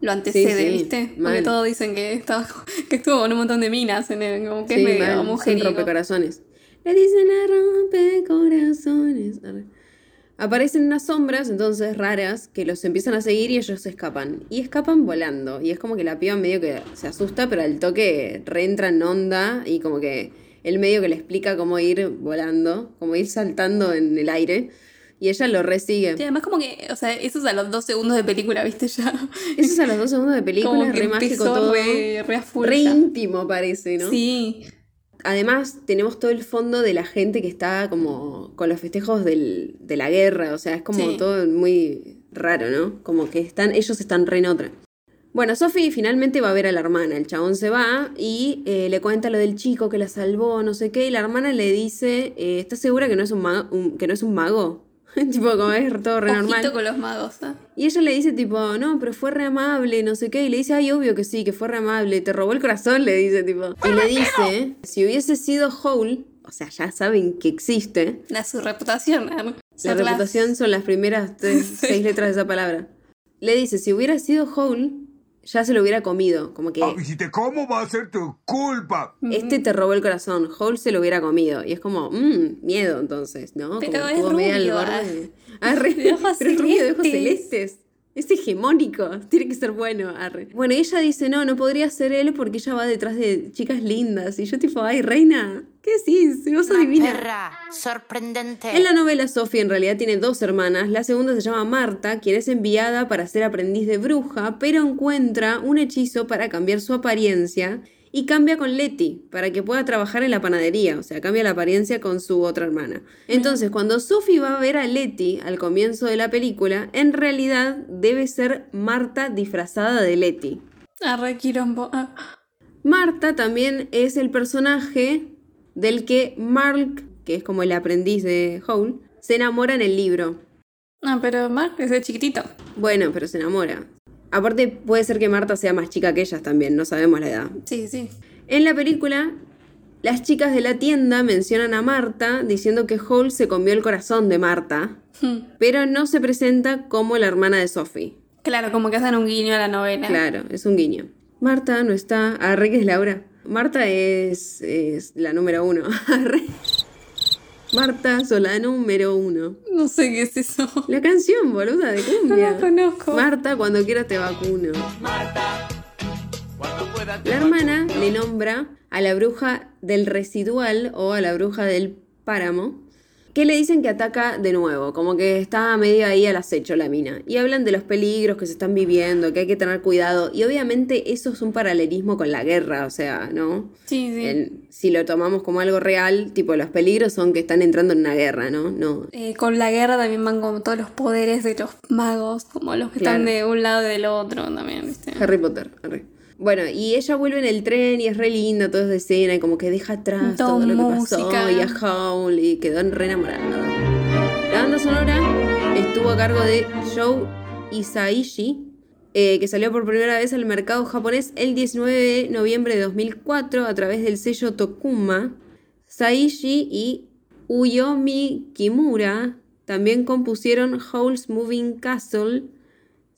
lo antecede, Sí, sí, ¿viste? Porque todos dicen que, estaba, que estuvo con un montón de minas, en el, como que Sí, es medio mujeriego. rompecorazones. Le dicen a rompecorazones. Aparecen unas sombras, entonces raras, que los empiezan a seguir y ellos escapan. Y escapan volando. Y es como que la piba medio que se asusta, pero al toque reentra en onda y como que él medio que le explica cómo ir volando, como ir saltando en el aire. Y ella lo resigue. Sí, además como que, o sea, eso es a los dos segundos de película, ¿viste? Ya. Eso es a los dos segundos de película, como es que re mágico todo. re, re Re íntimo parece, ¿no? Sí, Además, tenemos todo el fondo de la gente que está como con los festejos del- de la guerra. O sea, es como Sí. todo muy raro, ¿no? Como que están, ellos están re en otra. Bueno, Sophie finalmente va a ver a la hermana. El chabón se va y eh, le cuenta lo del chico que la salvó, no sé qué. Y la hermana le dice: eh, ¿Estás segura que no es un mago? un- que no es un mago? tipo, como es todo re normal. con los magos, ¿ah? Y ella le dice tipo, no, pero fue re amable, no sé qué. Y le dice, ay, obvio que sí, que fue re amable. Te robó el corazón, le dice tipo. Y le dice, si hubiese sido Hole, o sea, ya saben que existe. La su reputación. La las- reputación son las primeras tres, seis letras de esa palabra. Le dice, si hubiera sido Hole, ya se lo hubiera comido. Como que Y si te como va a ser tu culpa. este te robó el corazón, Hole se lo hubiera comido. Y es como, mmm, miedo entonces, ¿no? Pero como es medio al rubio, borde ah. De ojos pero es rubio de ojos celestes. Es hegemónico, tiene que ser bueno, arre. Bueno, ella dice, no, no podría ser él porque ella va detrás de chicas lindas. Y yo tipo, ay, reina, ¿qué decís? Vos sos divina. Perra, sorprendente. En la novela, Sofía en realidad tiene dos hermanas. La segunda se llama Marta, quien es enviada para ser aprendiz de bruja, pero encuentra un hechizo para cambiar su apariencia y cambia con Letty para que pueda trabajar en la panadería. O sea, cambia la apariencia con su otra hermana. Entonces, cuando Sophie va a ver a Letty al comienzo de la película, en realidad debe ser Marta disfrazada de Letty. Arre, quilombo. Ah. Marta también es el personaje del que Mark, que es como el aprendiz de Hole, se enamora en el libro. Ah, pero Mark es de chiquitito. Bueno, pero se enamora. Aparte, puede ser que Marta sea más chica que ellas también, no sabemos la edad. Sí, sí. En la película, las chicas de la tienda mencionan a Marta diciendo que Hole se comió el corazón de Marta, Hmm. pero no se presenta como la hermana de Sophie. Claro, como que hacen un guiño a la novela. Claro, es un guiño. Marta no está. Arre que es Laura. Marta es, es la número uno. Marta, sos la número uno. No sé qué es eso. La canción, boluda, de No cumbia. la conozco. Marta, cuando quieras te vacuno. La hermana le nombra a la bruja del residual o a la bruja del páramo, que le dicen que ataca de nuevo, como que está medio ahí al acecho la mina. Y hablan de los peligros que se están viviendo, que hay que tener cuidado. Y obviamente eso es un paralelismo con la guerra, o sea, ¿no? Sí, sí. El- si lo tomamos como algo real, tipo los peligros son que están entrando en una guerra, ¿no? No. Eh, con la guerra también van como todos los poderes de los magos, como los que están de un lado y del otro también, ¿viste? Harry Potter. arre. Bueno, y ella vuelve en el tren y es re linda toda esa escena, y como que deja atrás Todo todo, lo que música. pasó y a Howl y quedó re enamorada. La banda sonora estuvo a cargo de Joe Isaishi, eh, que salió por primera vez al mercado japonés el 19 de noviembre de 2004 a través del sello Tokuma. Saishi y Uyomi Kimura también compusieron Howl's Moving Castle,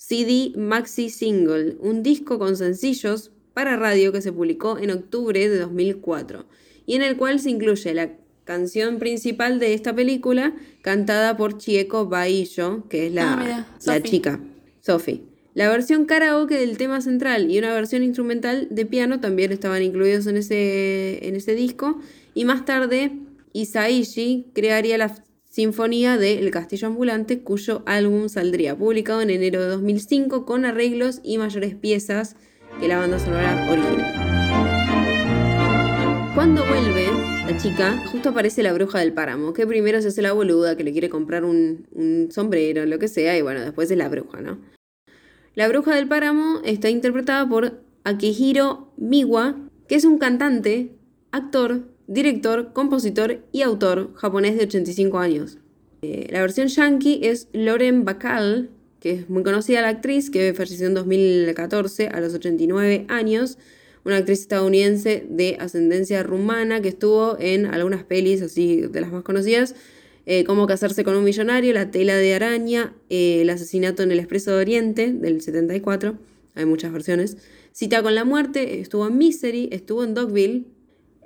CD Maxi Single, un disco con sencillos para radio que se publicó en octubre de 2004 y en el cual se incluye la canción principal de esta película cantada por Chieko Baillo, que es la, Ah, mira, la Sophie. chica, Sophie. La versión karaoke del tema central y una versión instrumental de piano también estaban incluidos en ese, en ese disco y más tarde Isaichi crearía la Sinfonía de El Castillo Ambulante, cuyo álbum saldría publicado en enero de 2005 con arreglos y mayores piezas que la banda sonora original. Cuando vuelve la chica, justo aparece la bruja del páramo, que primero se hace la boluda, que le quiere comprar un, un sombrero, lo que sea, y bueno, después es la bruja, ¿no? La bruja del páramo está interpretada por Akihiro Miwa, que es un cantante, actor, director, compositor y autor japonés de 85 años. Eh, la versión yankee es Lauren Bacall, que es muy conocida la actriz, que falleció en 2014 a los 89 años. Una actriz estadounidense de ascendencia rumana que estuvo en algunas pelis así de las más conocidas, eh, como Casarse con un millonario, La tela de araña, eh, El asesinato en el Expreso de Oriente del 74, hay muchas versiones. Cita con la muerte, estuvo en Misery, estuvo en Dogville,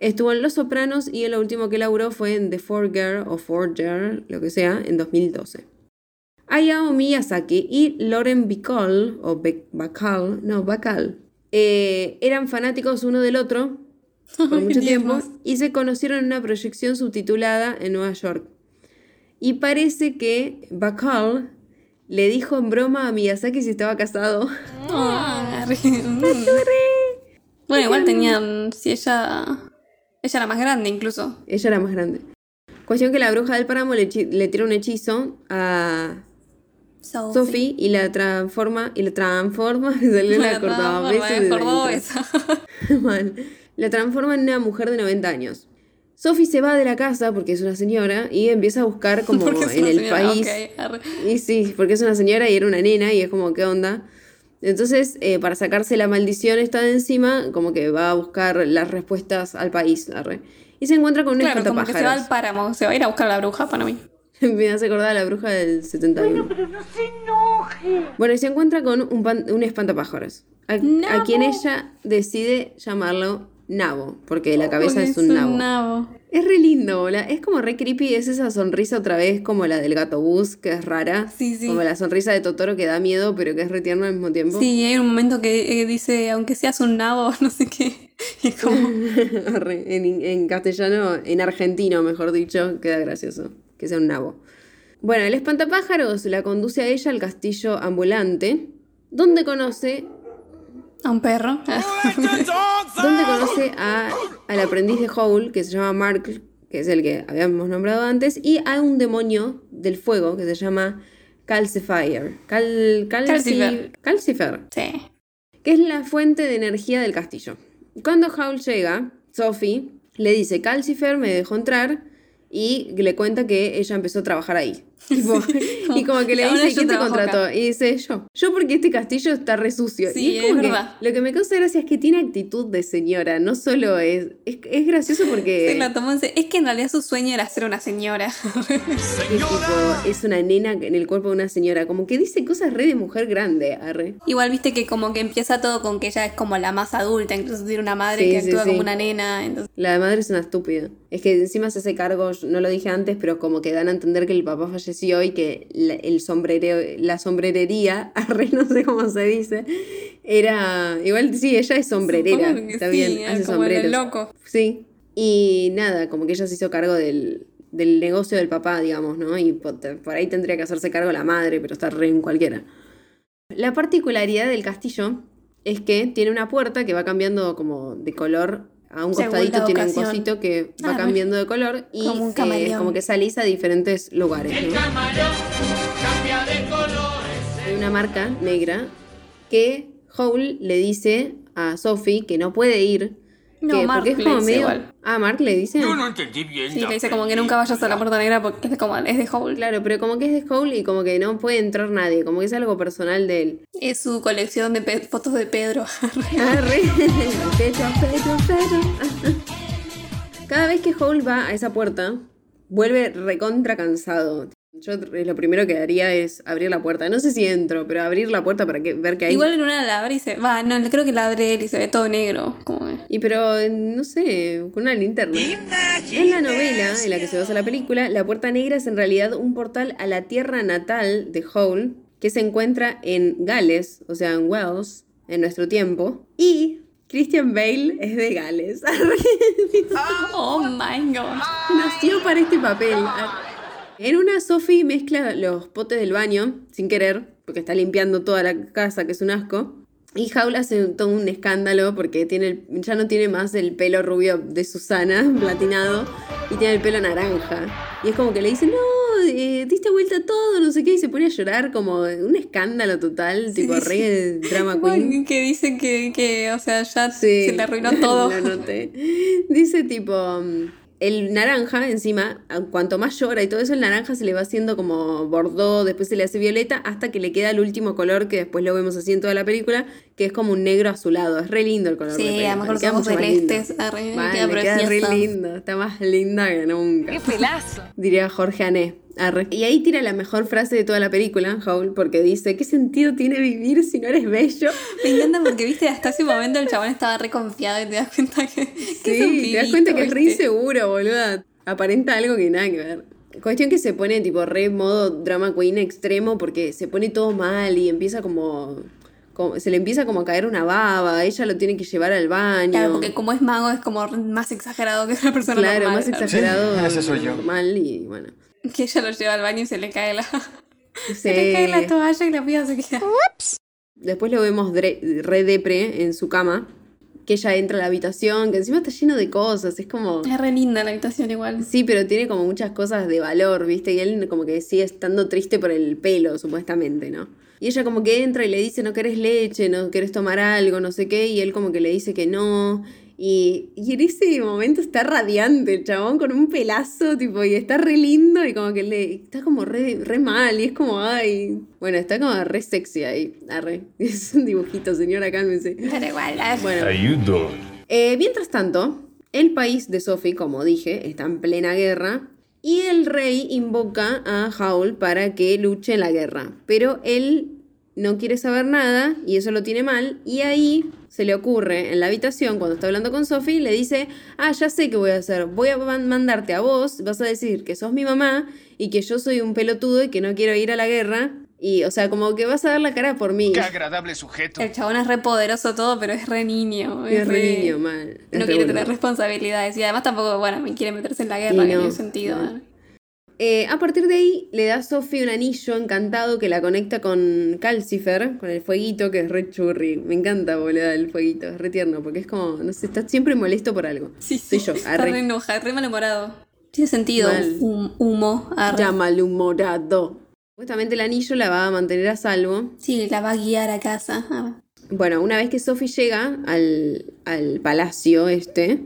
estuvo en Los Sopranos y lo último que laburó fue en The Forger o Forger, lo que sea, en 2012. Hayao Miyazaki y Lauren Bacall, o Be- Bacall, no, Bacall, eh, eran fanáticos uno del otro por mucho tiempo y se conocieron en una proyección subtitulada en Nueva York. Y parece que Bacall le dijo en broma a Miyazaki si estaba casado. Mm. Bueno, igual tenían. Si ella. Ella era más grande incluso. Ella era más grande. Cuestión que la bruja del páramo le, le tira un hechizo a Sophie y la transforma, y la transforma, salió la cortaba. Mal. La transforma en una mujer de 90 años. Sophie se va de la casa porque es una señora y empieza a buscar como en el señora, país. Y sí, porque es una señora y era una nena y es como, ¿qué onda? Entonces, eh, para sacarse la maldición esta de encima, como que va a buscar las respuestas al país. arre. Y se encuentra con un Claro, como que se va al páramo. Se va a ir a buscar a la bruja para mí. Me hace acordar a la bruja del 71. Bueno, y se encuentra con un, pan- un espantapájaros. A, a quien ella decide llamarlo Nabo, porque la cabeza Porque es un nabo. nabo. Es re lindo, es como re creepy, es esa sonrisa otra vez como la del gato bus, que es rara. Sí, sí. Como la sonrisa de Totoro que da miedo, pero que es re tierno al mismo tiempo. Sí, hay un momento que eh, dice, aunque seas un nabo, no sé qué. Y es como. En, en castellano, en argentino, mejor dicho, queda gracioso que sea un nabo. Bueno, el espantapájaros la conduce a ella al castillo ambulante, donde conoce, A un perro. donde conoce a, al aprendiz de Howl, que se llama Mark, que es el que habíamos nombrado antes, y a un demonio del fuego que se llama Calcifier. Cal, calci- Calcifer. Calcifer. sí. que es la fuente de energía del castillo. Cuando Howl llega, Sophie le dice, Calcifer me dejó entrar y le cuenta que ella empezó a trabajar ahí. Tipo, y como que le dice, ¿quién te contrató? acá. Y dice, yo. Yo porque este castillo está re sucio. Sí, y es como que verdad. lo que me causa gracia es que tiene actitud de señora, no solo es... Es, es gracioso porque... Se la tomó en serio. Es que en realidad su sueño era ser una señora. es, tipo, es una nena en el cuerpo de una señora. Como que dice cosas re de mujer grande, arre. Igual viste que como que empieza todo con que ella es como la más adulta, incluso tiene una madre Sí, que sí, actúa sí. como una nena. Entonces, La madre es una estúpida. Es que encima se hace cargo, no lo dije antes, pero como que dan a entender que el papá falleció falleció y que la, el sombrereo, la sombrerería, arre, no sé cómo se dice, era. Igual sí, ella es sombrerera. Está sí, bien, hace como sombreros. loco. Sí. Y nada, como que ella se hizo cargo del, del negocio del papá, digamos, ¿no? Y por, por ahí tendría que hacerse cargo la madre, pero está re en cualquiera. La particularidad del castillo es que tiene una puerta que va cambiando como de color. A un Según costadito tiene un cosito que va Ah, cambiando de color y Como eh, como que salís a diferentes lugares. ¿no? Hay una marca negra que Howl le dice a Sophie que no puede ir. No, que- Mark porque es le como dice medio. igual. Ah, Mark le dice. Yo no entendí bien. Sí, la le dice como que nunca vayas a la puerta negra porque es como es de Howl. Claro, pero como que es de Howl y como que no puede entrar nadie, como que es algo personal de él. Es su colección de pe- fotos de Pedro. Arre. Pedro, Pedro, Pedro. Cada vez que Howl va a esa puerta, vuelve recontra cansado. Yo lo primero que haría es abrir la puerta. No sé si entro, pero abrir la puerta para que, ver que hay. Igual en una la abre y se va, no, creo que la abre él y se ve todo negro. Como Y pero, no sé, con una linterna. En la novela en la que se basa la película, la Puerta Negra es en realidad un portal a la tierra natal de Howl, que se encuentra en Gales, o sea, en Wales, en nuestro tiempo. Y Christian Bale es de Gales. Oh my god. Nació para este papel. En una, Sophie mezcla los potes del baño, sin querer, porque está limpiando toda la casa, que es un asco. Y Howl hace todo un escándalo porque tiene el- ya no tiene más el pelo rubio de Susana, platinado, y tiene el pelo naranja. Y es como que le dice, no, eh, diste vuelta todo, no sé qué, y se pone a llorar como un escándalo total, tipo re drama queen. Que dice que, que, o sea, ya Sí, se le arruinó todo. Lo noté. Dice tipo, el naranja encima, a- cuanto más llora y todo eso, el naranja se le va haciendo como bordó, después se le hace violeta, hasta que le queda el último color que después lo vemos así en toda la película, que es como un negro azulado. Es re lindo el color. de Sí, los queda ojos mucho más lindo. celestes. Mal, queda re lindo, está más linda que nunca. ¡Qué pelazo! Diría Jorge Ané. Arre. Y ahí tira la mejor frase de toda la película, Howl, porque dice, ¿qué sentido tiene vivir si no eres bello? Me encanta porque, viste, hasta ese momento el chabón estaba re confiado y te das cuenta que, que es un Sí, te das cuenta que es re inseguro, boluda. Aparenta algo que nada que ver. Cuestión que se pone tipo re modo drama queen extremo porque se pone todo mal y empieza como, como- se le empieza como a caer una baba, ella lo tiene que llevar al baño. Claro, porque como es mago es como más exagerado que una persona Claro, normal. más exagerado. Sí, ese soy yo. Normal y bueno. Que ella lo lleva al baño y se le cae la, Sí. se le cae la toalla y la piba se queda. Después lo vemos re depre en su cama, que ella entra a la habitación, que encima está lleno de cosas, es como... Es re linda la habitación igual. Sí, pero tiene como muchas cosas de valor, ¿viste? Y él como que sigue estando triste por el pelo, supuestamente, ¿no? Y ella como que entra y le dice, no querés leche, no querés tomar algo, no sé qué, y él como que le dice que no. Y, y en ese momento está radiante el chabón con un pelazo, tipo, y está re lindo y como que le está como re, re mal, y es como, ay, bueno, está como re sexy ahí, arre. Es un dibujito, señora, cálmese. Pero igual, Bueno. Ayudo. Eh, mientras tanto, el país de Sophie, como dije, está en plena guerra y el rey invoca a Howl para que luche en la guerra. Pero él no quiere saber nada y eso lo tiene mal y ahí se le ocurre en la habitación cuando está hablando con Sophie, le dice, ah, ya sé qué voy a hacer, voy a man- mandarte a vos, vas a decir que sos mi mamá y que yo soy un pelotudo y que no quiero ir a la guerra. Y, o sea, como que vas a dar la cara por mí. Qué agradable sujeto. el chabón es re poderoso todo, pero es re niño. Es re niño, mal. No re quiere bueno. tener responsabilidades. Y además tampoco, bueno, me quiere meterse en la guerra, no, tiene sentido. no. ¿Eh? A partir de ahí le da a Sophie un anillo encantado que la conecta con Calcifer, con el fueguito que es re churri. Me encanta, boludo, el fueguito, es re tierno, porque es como, no sé, está siempre molesto por algo. Sí, Soy sí. yo, Está re enojado, re malhumorado. Tiene sentido. Humo. arre. Ya malhumorado. Supuestamente el anillo la va a mantener a salvo. Sí, la va a guiar a casa. Ah. Bueno, una vez que Sophie llega al, al palacio este,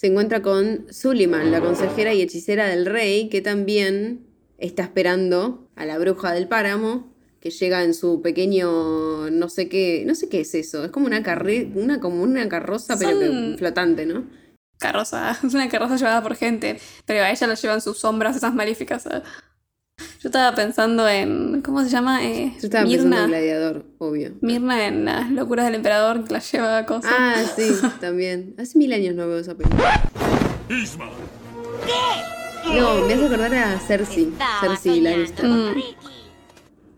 se encuentra con Suliman, la consejera y hechicera del rey, que también está esperando a la bruja del páramo, que llega en su pequeño, no sé qué, no sé qué es eso, es como una carre, una como una carroza, pero que flotante, ¿no? Carroza. Es una carroza llevada por gente. Pero a ella la llevan sus sombras, esas maléficas. Yo estaba pensando en. ¿Cómo se llama? Eh, Yo estaba pensando Mirna. en gladiador, obvio. Mirna en las locuras del emperador que la lleva a cosas. Ah, sí, también. Hace mil años no veo esa película. Isma. No, me hace acordar a Cersei. Cersei Lannister.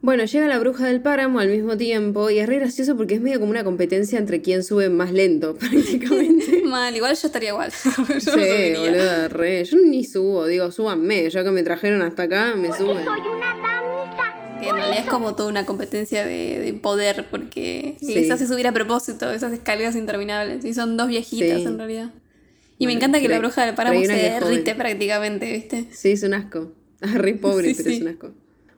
Bueno, llega la bruja del páramo al mismo tiempo y es re gracioso porque es medio como una competencia entre quién sube más lento, prácticamente. Mal, igual yo estaría igual. Yo no sí, subiría. boludo, re. Yo ni subo, digo, súbanme, ya que me trajeron hasta acá, me suben. Que en realidad es como toda una competencia de, de poder, porque Sí. les hace subir a propósito esas escaleras interminables. Y son dos viejitas Sí. en realidad. Y me encanta que la bruja del páramo una se es joven. derrite prácticamente, ¿viste? Sí, es un asco. Re pobre, Sí, pero sí. es un asco.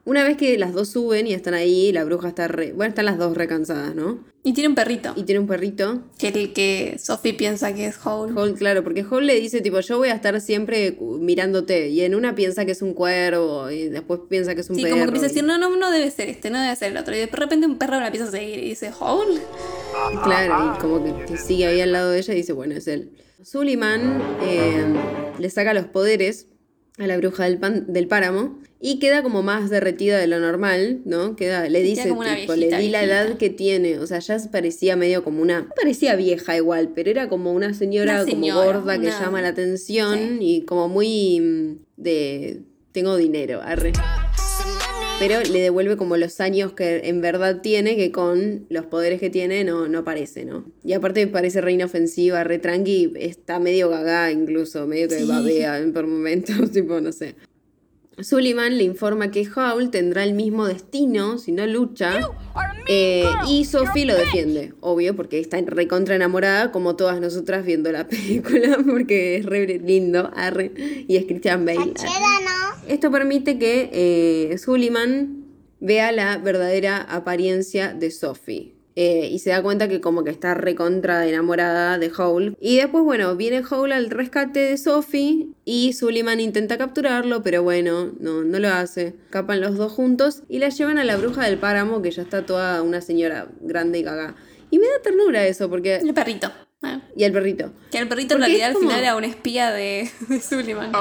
Una vez que las dos suben y están ahí, la bruja está re... Bueno, están las dos recansadas, ¿no? Y tiene un perrito. Y tiene un perrito. Que el que Sophie piensa que es Howl. Hall, claro, porque Hall le dice tipo, yo voy a estar siempre mirándote. Y en una piensa que es un cuervo y después piensa que es un Sí, perro. como que empieza a decir, no, no, no debe ser este, no debe ser el otro. Y de repente un perro la empieza a seguir y dice, Howl. Claro, y como que, que sigue ahí al lado de ella y dice, bueno, es él. Suliman eh, le saca los poderes a la bruja del, pan- del páramo y queda como más derretida de lo normal, ¿no? Queda, le dice, como una tipo, le di la viejita. edad que tiene, o sea, ya parecía medio como una, no parecía vieja igual, pero era como una señora, Una señora, como gorda que llama la atención y como muy mm, de, tengo dinero, arre. Pero le devuelve como los años que en verdad tiene, que con los poderes que tiene no, no parece, ¿no? Y aparte parece reina ofensiva, re tranqui, está medio gaga incluso, medio que Sí. babea por momentos, tipo, no sé. Suliman le informa que Howl tendrá el mismo destino si no lucha. eh, y Sophie lo defiende, obvio, porque está recontra enamorada, como todas nosotras viendo la película, porque es re lindo, arre, y es Christian Bale. Esto permite que eh, Suliman vea la verdadera apariencia de Sophie. Eh, y se da cuenta que como que está recontra enamorada de Howl. Y después, bueno, viene Howl al rescate de Sophie y Suliman intenta capturarlo, pero bueno, no, no lo hace. Escapan los dos juntos y la llevan a la bruja del páramo, que ya está toda una señora grande y cagada. Y me da ternura eso, porque... El perrito. Ah. Y el perrito. Que el perrito en Porque realidad es al final como- era un espía de, de Suleiman.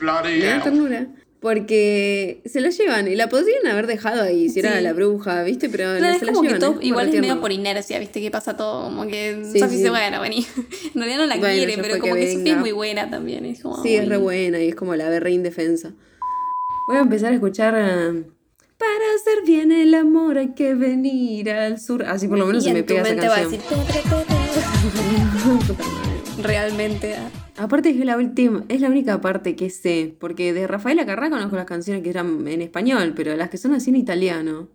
Me da ternura. Porque se la llevan y la podrían haber dejado ahí si era Sí. la bruja, ¿viste? Pero Claro, es se la como que llevan. todo, como igual re es medio por inercia, viste que pasa todo, como que Sí, Sophie sí. dice, bueno, vení. En realidad no la Bueno, quiere, pero como que que, Sophie es muy buena también. Es como Sí, es re buena y es como la berre indefensa. Voy a empezar a escuchar. eh, Para hacer bien el amor hay que venir al sur. Así por lo menos y se me pega esa mente va a canción. decir, realmente. ah. Aparte es la última, es la única parte que sé, porque de Rafaela Carrá conozco las canciones que eran en español, pero las que son así en italiano.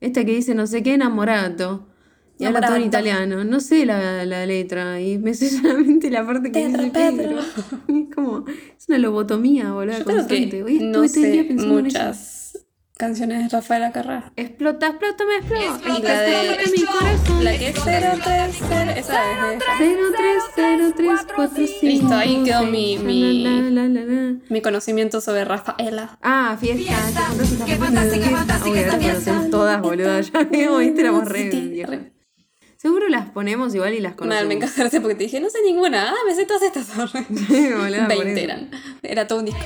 Esta que dice no sé qué enamorato. Y habla todo en italiano. No sé la, la letra. Y me sé solamente la parte que Pedro, dice Pedro. Es como. Es una lobotomía, boludo. Constante. que Hoy no estuve todo el día sé pensando en eso. Canciones de Rafaela Carrá. Explota, explota, me explota. Y la de explota mi corazón. la que es 030, esa es de esa. 0303455. Listo, ahí quedó mi- mi- La, la, la, la, la. Mi conocimiento sobre Rafaela. Ah, fiesta. fiesta. Conocemos todas, boludo. Ya viste, éramos re Seguro las ponemos igual y las conocemos. Mal, me encanta porque te dije, no sé ninguna. Ah, me sé todas estas. Boluda, por 20 eso. eran. Era todo un disco.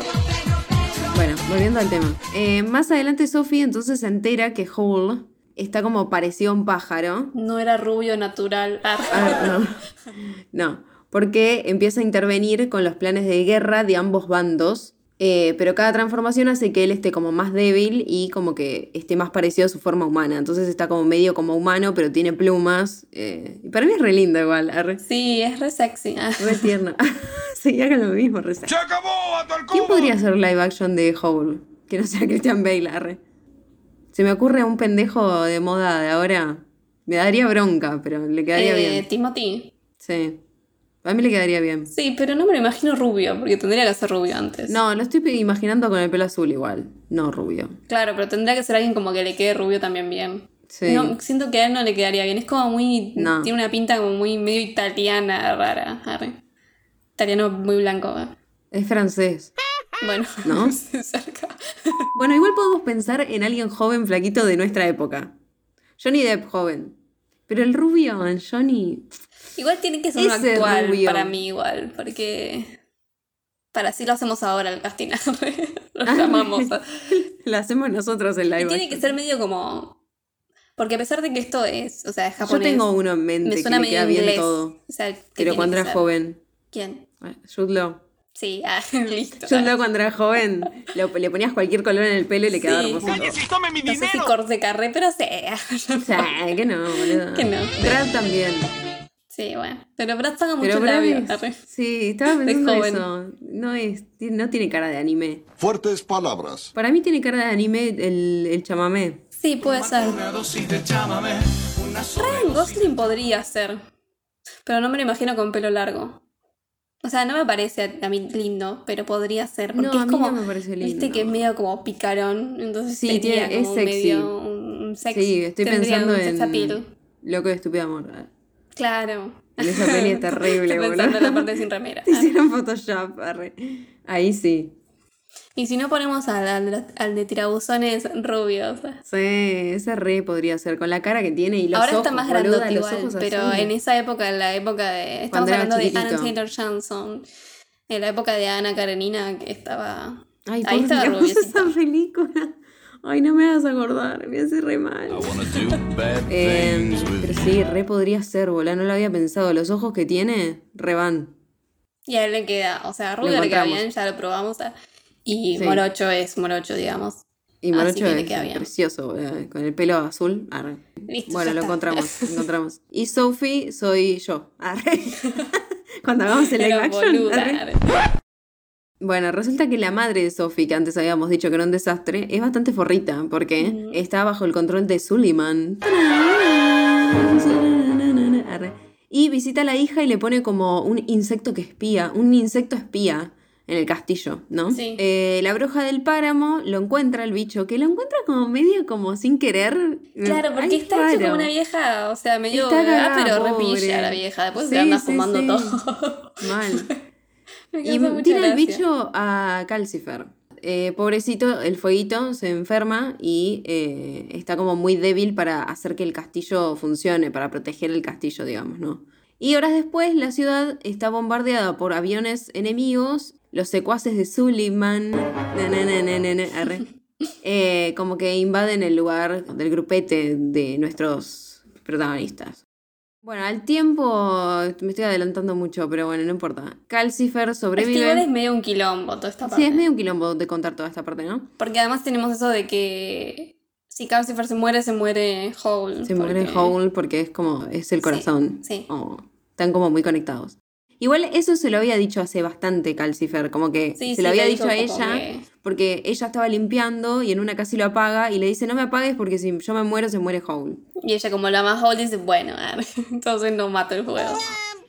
Bueno, volviendo al tema. Eh, más adelante Sophie entonces se entera que Hole está como parecido a un pájaro. No era rubio natural. Ah, Ah, no. No, porque empieza a intervenir con los planes de guerra de ambos bandos. Eh, pero cada transformación hace que él esté como más débil y como que esté más parecido a su forma humana. Entonces está como medio como humano, pero tiene plumas. eh, y para mí es re lindo igual. arre. Sí, es re sexy. Re tierno. Seguía con lo mismo, re ¡Se acabó, hasta el ¿Quién podría hacer live action de Hole? Que no sea Christian Bale, arre. Se me ocurre un pendejo de moda de ahora. Me daría bronca, pero le quedaría Eh, bien. Timothy. Sí. A mí le quedaría bien. Sí, pero no me lo imagino rubio, porque tendría que ser rubio antes. No, lo estoy imaginando con el pelo azul igual. No rubio. Claro, pero tendría que ser alguien como que le quede rubio también bien. Sí. No, siento que a él no le quedaría bien. Es como muy. No. Tiene una pinta como muy medio italiana, rara. Italiano muy blanco. eh. Es francés. Bueno, ¿No? cerca. Bueno, igual podemos pensar en alguien joven, flaquito de nuestra época. Johnny Depp, joven. Pero el rubio, Johnny. Igual tiene que ser uno actual rubio. para mí, igual. Porque. Para así lo hacemos ahora el casting. lo llamamos. Lo hacemos nosotros en Y live. tiene que ser medio como. Porque a pesar de que esto es. O sea, es Yo japonés. tengo uno en mente Me que suena queda bien inglés. todo. O sea, ¿qué Pero cuando era joven. ¿Quién? Jude Law. Sí, ah, listo. Yo luego cuando era joven lo- le ponías cualquier color en el pelo y le quedaba Sí. hermoso. Oye, si tome mi No sé si corte carré, pero sí. O sea, que no, boludo. Que no. También. Sí, bueno. Pero Brad saca mucho Pero Brad labio. es-. Sí, estaba pensando joven. eso. No, es, no tiene cara de anime. Fuertes palabras. Para mí tiene cara de anime el, el chamamé. Sí, puede ser. Ryan Gosling podría ser. Pero no me lo imagino con pelo largo. O sea, no me parece a mí lindo, pero podría ser. Porque No, es a mí como. no me parece Viste lindo. que es medio como picarón. Entonces Sí, tiene- es como sexy. medio un, un sex. Sí, estoy tendría pensando un en. Loco de estúpido amor. Claro. En esa peli es terrible, Estoy pensando boludo. en la parte sin remera. Hicieron Photoshop, arre. Ahí sí. Y si no ponemos al, al, al de tirabuzones rubios. Sí, ese re podría ser. Con la cara que tiene y los Ahora ojos. está más boluda, grandote igual, pero azules. en esa época, en la época de... Estamos hablando de. Anna Taylor Johnson. En la época de Ana Karenina, que estaba... Ay, ahí estaba esa película. Ay, no me hagas acordar, me hace re mal. Eh, pero sí, re podría ser, boludo, no lo había pensado. Los ojos que tiene, re van. Y a él le queda, o sea, rubio le queda bien, ya lo probamos. ah, Y Sí. morocho es morocho, digamos. Y Así Morocho que le es queda bien. precioso, boludo, con el pelo azul. arre. Listo, Bueno, lo está. encontramos, lo encontramos. Y Sophie soy yo. arre. Cuando hagamos el live action. boluda, arre. arre. Bueno, resulta que la madre de Sophie, que antes habíamos dicho que era un desastre, es bastante forrita, porque está bajo el control de Suleiman. Arre. Y visita a la hija y le pone como un insecto que espía, un insecto espía en el castillo, ¿no? Sí. Eh, la bruja del páramo lo encuentra el bicho, que lo encuentra como medio como sin querer. Claro, porque Ay, está hecho como una vieja, o sea, medio... Está ah, pero repilla la vieja. Después Sí, se anda sí, fumando todo. Mal. Y tira el bicho a Calcifer. Eh, pobrecito, el fueguito se enferma y eh, está como muy débil para hacer que el castillo funcione, para proteger el castillo, digamos, ¿no? Y horas después, la ciudad está bombardeada por aviones enemigos, los secuaces de Suleiman, eh, como que invaden el lugar del grupete de nuestros protagonistas. Bueno, al tiempo me estoy adelantando mucho, pero bueno, no importa. Calcifer Es que igual es sobrevive. medio un quilombo toda esta parte. Sí, es medio un quilombo de contar toda esta parte, ¿no? Porque además tenemos eso de que si Calcifer se muere, se muere Hole. Se muere porque- Howl porque es como, es el Sí, corazón. sí. Oh, están como muy conectados. Igual eso se lo había dicho hace bastante Calcifer, como que Sí, se sí, lo había dicho a ella, que- porque ella estaba limpiando y en una casi lo apaga y le dice, no me apagues porque si yo me muero se muere Howl. Y ella como la más Hole dice, bueno, a ver, entonces no mato el juego.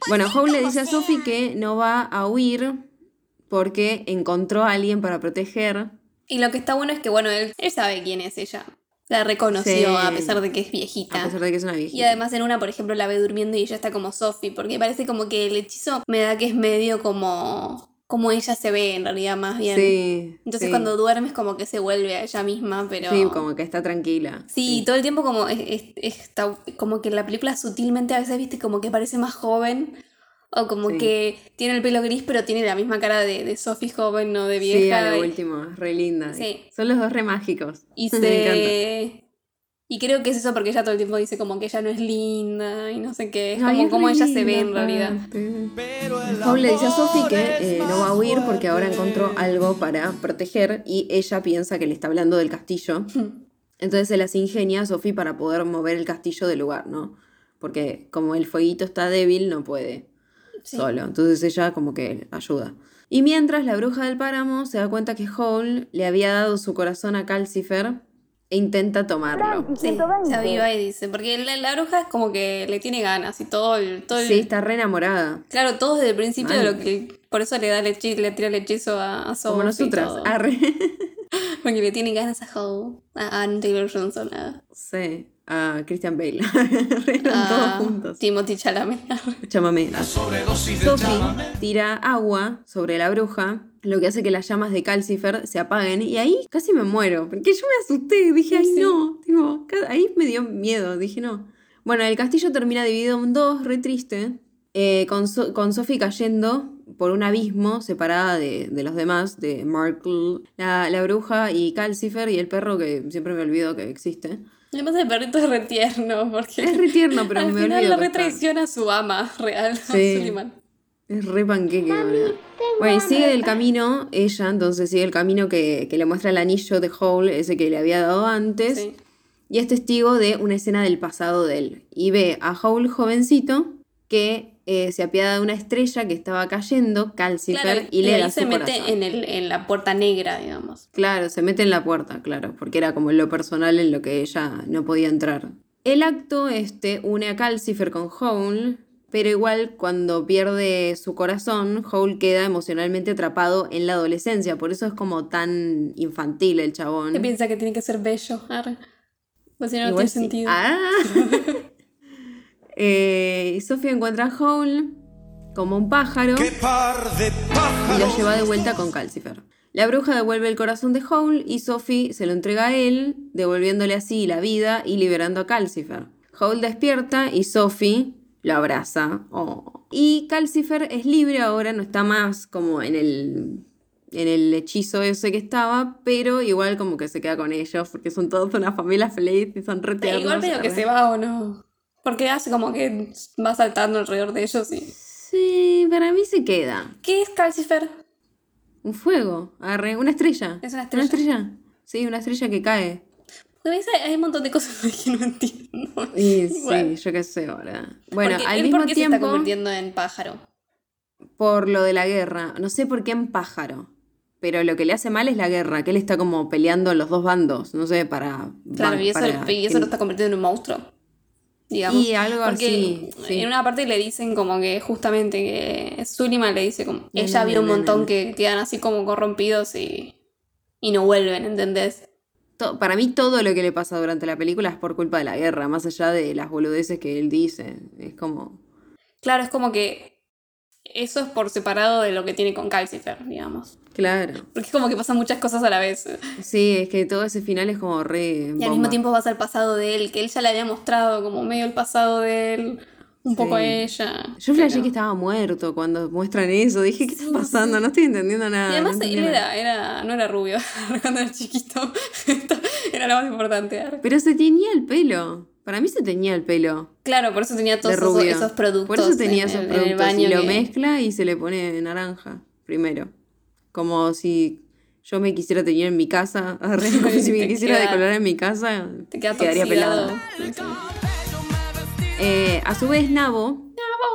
Bueno, Howl le dice a Sophie que no va a huir porque encontró a alguien para proteger. Y lo que está bueno es que, bueno, él, él sabe quién es ella. La reconoció Sí. a pesar de que es A viejita. pesar de que es una viejita. Y además en una, por ejemplo, la ve durmiendo y ella está como Sophie, porque parece como que el hechizo me da que es medio como como ella se ve en realidad más bien. Sí. Entonces sí. cuando duermes como que se vuelve a ella misma, pero... Sí, como que está tranquila. Sí, todo el tiempo como es- es- está como que la película sutilmente a veces viste como que parece más joven o como Sí. que tiene el pelo gris pero tiene la misma cara de, de Sophie joven, no de Sí, vieja. a lo y- último, re linda. Sí. Son los dos re mágicos. Y Me encanta. Y creo que es eso porque ella todo el tiempo dice como que ella no es linda y no sé qué. Es Ay, como, es como re ella se ve en realidad. Paul le dice a Sophie que eh, no va a huir porque ahora encontró algo para proteger y ella piensa que le está hablando del castillo. Entonces se las ingenia a Sophie para poder mover el castillo del lugar, ¿no? Porque como el fueguito está débil, no puede Sí. solo. Entonces ella como que ayuda. Y mientras la bruja del páramo se da cuenta que Hole le había dado su corazón a Calcifer e intenta tomarlo. Sí, se aviva y dice, porque la, la bruja es como que le tiene ganas y todo el... Todo el- Sí, está re enamorada. Claro, todo desde el principio de lo que... Por eso le da el hechizo, le tira el hechizo a, a Como y nosotras. todo. Arre. Porque le tiene ganas a Howe, a Anne Taylor Johnson, a, Sí, a Christian Bale. A todos juntos. Timothy Chalamet. Chámame. Sophie tira agua sobre la bruja, lo que hace que las llamas de Calcifer se apaguen. Y ahí casi me muero, porque yo me asusté. Dije, ay, Sí. no. Tipo, ahí me dio miedo. Dije, no. Bueno, el castillo termina dividido en dos, re triste. eh, con, So- con Sophie cayendo por un abismo separada de, de los demás, de Markle, la, la bruja y Calcifer y el perro que siempre me olvido que existe. Además el perrito es re tierno, porque Es re tierno, pero al me final olvido lo que re está. traiciona a su ama real, Sí. Suleiman. Es re panqueque. Bueno, y sigue el camino, ella entonces sigue el camino que, que le muestra el anillo de Hole, ese que le había dado antes. Sí. Y es testigo de una escena del pasado de él. Y ve a Hole jovencito que eh, se apiada de una estrella que estaba cayendo, Calcifer, Claro, y le ahí da se su mete corazón. en, el, en la puerta negra, digamos. Claro, se mete en la puerta, claro, porque era como lo personal en lo que ella no podía entrar. El acto este une a Calcifer con Hole, pero igual cuando pierde su corazón, Hole queda emocionalmente atrapado en la adolescencia, por eso es como tan infantil el chabón. ¿Qué piensa que tiene que ser bello? Arre. Pues si no, tiene sí. sentido. Ah. Eh, y Sofía encuentra a Hole como un pájaro ¡Qué par de y pájaros! lo lleva de vuelta con Calcifer. La bruja devuelve el corazón de Hole y Sophie se lo entrega a él, devolviéndole así la vida y liberando a Calcifer. Hole despierta y Sophie lo abraza. Oh. Y Calcifer es libre ahora, no está más como en el, en el hechizo ese que estaba, pero igual como que se queda con ellos porque son todos una familia feliz y son re tiernos, igual medio que se va o no. Porque hace como que va saltando alrededor de ellos y. Sí, para mí se queda. ¿Qué es Calcifer? Un fuego, arre, una estrella. Es una Una estrella. estrella. Sí, una estrella que cae. Hay un montón de cosas que no entiendo. Y sí, yo qué sé ahora. Bueno, Porque al él mismo por qué se está convirtiendo en pájaro. por lo de la guerra, no sé por qué en pájaro, pero lo que le hace mal es la guerra, que él está como peleando en los dos bandos, no sé, para... Claro, y eso, para- y eso lo está convirtiendo en un monstruo. Digamos. Y algo Porque así, sí. en una parte le dicen como que justamente que Sullivan le dice como. Ella no, vio no, un montón que quedan así como corrompidos y. y no vuelven, ¿entendés? To- Para mí todo lo que le pasa durante la película es por culpa de la guerra, más allá de las boludeces que él dice. Es como... Claro, es como que. Eso es por separado de lo que tiene con Calcifer, digamos. Claro. Porque es como que pasan muchas cosas a la vez. Sí, es que todo ese final es como re... Y al mismo tiempo vas al pasado de él, que él ya le había mostrado como medio el pasado de él, un poco a Sí. ella. Yo flashé que estaba muerto cuando muestran eso. Dije, ¿qué está pasando? No estoy entendiendo nada. Y además no él era, era, no era rubio cuando era chiquito. Esto era lo más importante. Pero se teñía el pelo. Para mí se teñía el pelo. Claro, por eso tenía todos esos, productos. Por eso tenía en esos el- en el productos. baño y lo que- mezcla y se le pone naranja primero. Como si yo me quisiera teñir en mi casa. como si me quisiera queda- decolorar en mi casa. Te queda quedaría toxidado. Eh, a su vez, Nabo,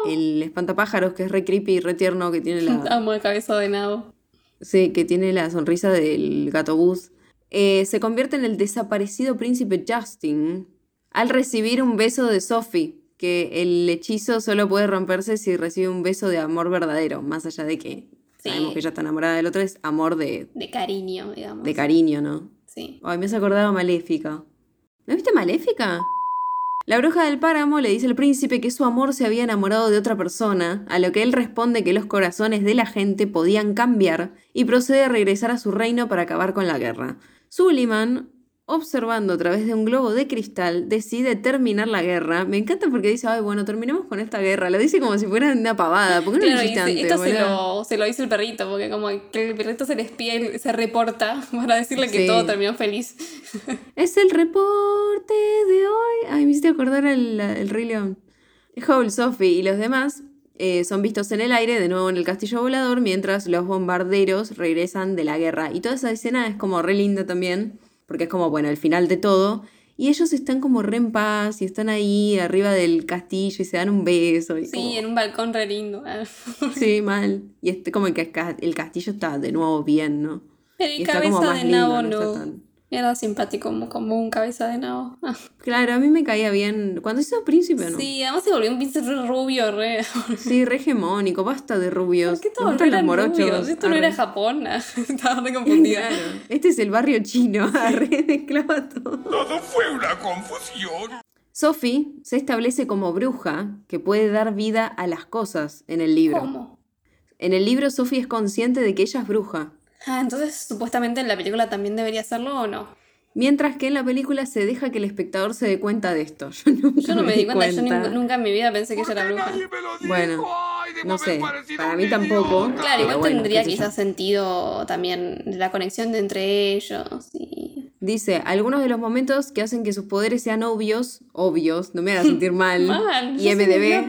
el espantapájaros, que es re creepy y re tierno, que tiene la, Amo el cabeza de nabo. Sí, que tiene la sonrisa del gato bus. Eh, se convierte en el desaparecido príncipe Justin al recibir un beso de Sophie, que el hechizo solo puede romperse si recibe un beso de amor verdadero, más allá de que Sí. sabemos que ella está enamorada del otro, es amor de, De cariño, digamos. de cariño, ¿no? Sí. Ay, me has acordado Maléfica. ¿No viste Maléfica? La bruja del páramo le dice al príncipe que su amor se había enamorado de otra persona, a lo que él responde que los corazones de la gente podían cambiar y procede a regresar a su reino para acabar con la guerra. Suliman, observando a través de un globo de cristal, decide terminar la guerra. Me encanta porque dice, ay, bueno, terminemos con esta guerra. Lo dice como si fuera una pavada. ¿Por qué no Claro, lo hiciste antes, esto se lo, se lo dice el perrito, porque como que el perrito se le espía y se reporta para decirle que Sí. todo terminó feliz. Es el reporte de hoy. Ay, me hiciste acordar el, el Rey León. Howl, Sophie y los demás eh, son vistos en el aire, de nuevo en el castillo volador, mientras los bombarderos regresan de la guerra. Y toda esa escena es como re linda también, porque es como, bueno, el final de todo. Y ellos están como re en paz y están ahí arriba del castillo y se dan un beso. Y Sí, como- en un balcón re lindo. sí, mal. Y este, como que el castillo está de nuevo bien, ¿no? Pero el está como cabeza más de lindo, nabo no. Era simpático como, como un cabeza de nabo. Ah, Claro, a mí me caía bien. Cuando hizo príncipe, ¿no? Sí, además se volvió un príncipe re rubio, re. Sí, re hegemónico, basta de rubios. ¿Por qué todos los morochos. rubios? Esto no era Japón. ah. Estaba re confundida. Claro. Este es el barrio chino, arre, mezclaba todo. Todo fue una confusión. Sophie se establece como bruja que puede dar vida a las cosas en el libro. ¿Cómo? En el libro Sophie es consciente de que ella es bruja, Ah, entonces supuestamente en la película también debería hacerlo o no. mientras que en la película se deja que el espectador se dé cuenta de esto. Yo, nunca Yo no me di cuenta, yo cuenta. nunca en mi vida pensé que ella era bruja. Nadie me lo dijo. Bueno, Ay, no sé, para mí tampoco. Claro, igual bueno, tendría quizás sentido también la conexión de entre ellos y... Dice, algunos de los momentos que hacen que sus poderes sean obvios, obvios, no me hagas sentir mal, Mal, y MDB,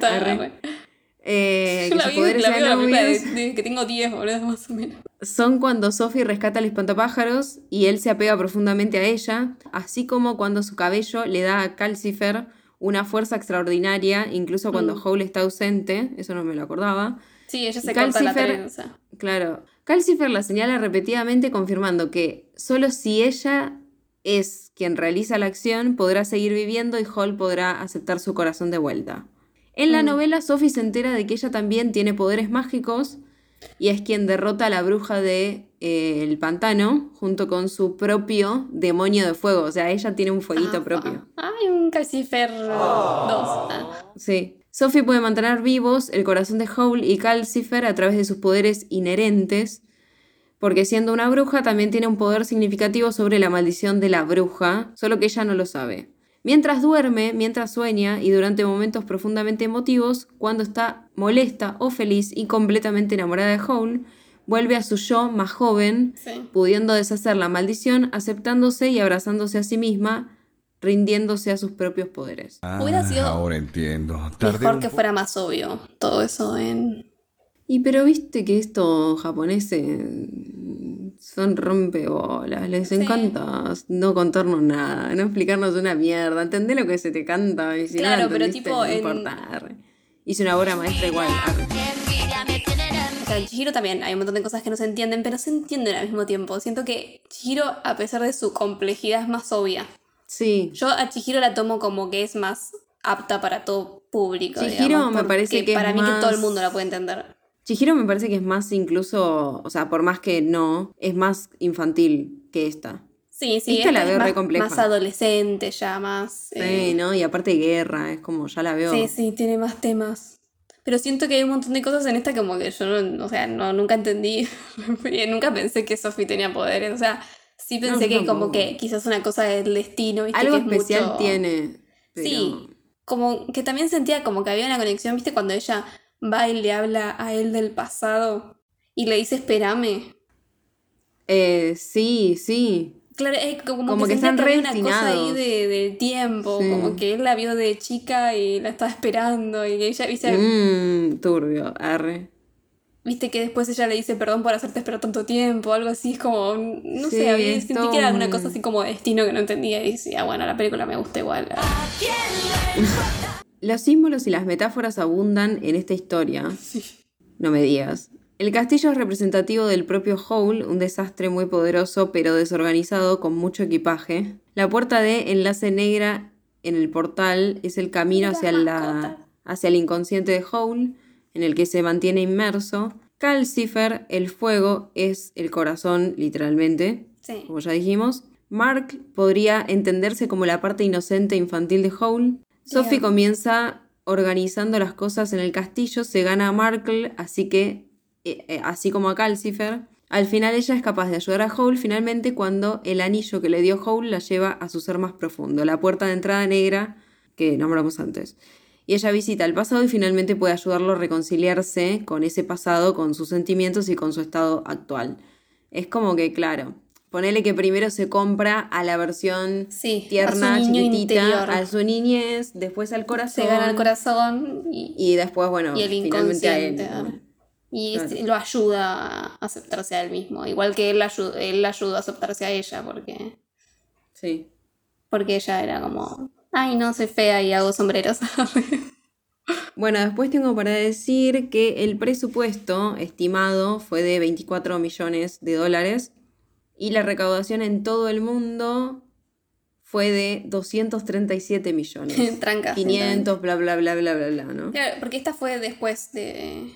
eh, que la sus poderes sean la película de, obvios, de que tengo 10, boludo, más o menos. Son cuando Sophie rescata al espantapájaros y él se apega profundamente a ella, así como cuando su cabello le da a Calcifer una fuerza extraordinaria, incluso cuando Mm. Howl está ausente, eso no me lo acordaba. Sí, ella se Y corta la Calcifer- trenza. Claro. Calcifer la señala repetidamente confirmando que solo si ella es quien realiza la acción podrá seguir viviendo y Hall podrá aceptar su corazón de vuelta. En la Mm. novela Sophie se entera de que ella también tiene poderes mágicos y es quien derrota a la bruja de eh, el pantano junto con su propio demonio de fuego. O sea, ella tiene un fueguito Ah, propio. ah, Hay un Calcifer 2. Ah. Sí. Sophie puede mantener vivos el corazón de Howl y Calcifer a través de sus poderes inherentes, porque siendo una bruja también tiene un poder significativo sobre la maldición de la bruja, solo que ella no lo sabe. Mientras duerme, mientras sueña y durante momentos profundamente emotivos, cuando está molesta o feliz y completamente enamorada de Howl, vuelve a su yo más joven, Sí. pudiendo deshacer la maldición, aceptándose y abrazándose a sí misma, rindiéndose a sus propios poderes. Hubiera sido Ah, Ahora entiendo. Tardé Mejor que fuera más obvio todo eso en... Y pero viste que estos japoneses son rompebolas, les Sí. encanta no contarnos nada, no explicarnos una mierda, entendé lo que se te canta y si no Claro, lo pero tipo no en- importa, arre. Hice una obra maestra igual. O sea, en Chihiro también hay un montón de cosas que no se entienden, pero se entienden al mismo tiempo. Siento que Chihiro, a pesar de su complejidad, es más obvia. Sí, Yo a Chihiro la tomo como que es más apta para todo público. Chihiro digamos, me parece que es para mí que todo el mundo la puede entender. Chihiro me parece que es más incluso, o sea, por más que no, es más infantil que esta. Sí, sí, Esta la esta veo es re más, compleja. más adolescente ya, más... eh, Sí, ¿no? Y aparte guerra, es como, ya la veo. Sí, sí, tiene más temas. Pero siento que hay un montón de cosas en esta como que yo no, o sea, no, nunca entendí. Nunca pensé que Sophie tenía poderes. O sea, sí pensé que como que quizás una cosa del destino, ¿viste? Algo que es especial mucho- tiene. Pero... Sí, como que también sentía como que había una conexión, ¿viste? Cuando ella va y le habla a él del pasado y le dice espérame. Eh, sí, sí. Claro, es como, Como que, que están que una cosa ahí de, de tiempo, Sí. como que él la vio de chica y la estaba esperando y ella, ¿viste? Mmm, turbio, arre. Viste que después ella le dice perdón por hacerte esperar tanto tiempo, algo así, es como, no Sí, sé, había, sentí todo que era alguna un- cosa así como de destino que no entendía y decía, bueno, la película me gusta igual. Los símbolos y las metáforas abundan en esta historia. No me digas. El castillo es representativo del propio Howl, un desastre muy poderoso pero desorganizado con mucho equipaje. La puerta de enlace negra en el portal es el camino hacia, la, hacia el inconsciente de Howl, en el que se mantiene inmerso. Calcifer, el fuego, es el corazón, literalmente, Sí. como ya dijimos. Mark podría entenderse como la parte inocente e infantil de Howl. Sophie comienza organizando las cosas en el castillo, se gana a Markle, así que, eh, eh, así como a Calcifer. Al final ella es capaz de ayudar a Howl finalmente cuando el anillo que le dio Howl la lleva a su ser más profundo, la puerta de entrada negra que nombramos antes. Y ella visita el pasado y finalmente puede ayudarlo a reconciliarse con ese pasado, con sus sentimientos y con su estado actual. Es como que, claro, ponele que primero se compra a la versión Sí, tierna, a chiquitita, interior. a su niñez, después al corazón. Se gana el corazón y, Y después, bueno, y el finalmente a él. inconsciente. ¿no? Y Claro. sí, lo ayuda a aceptarse a él mismo. Igual que él, ayu- él la ayudó a aceptarse a ella porque, Sí. porque ella era como, ay, no, soy fea y hago sombreros. Bueno, después tengo para decir que el presupuesto estimado fue de 24 millones de dólares y la recaudación en todo el mundo fue de 237 millones. Trancas. 500, bla, bla, bla, bla, bla, bla, ¿no? Claro, porque esta fue después de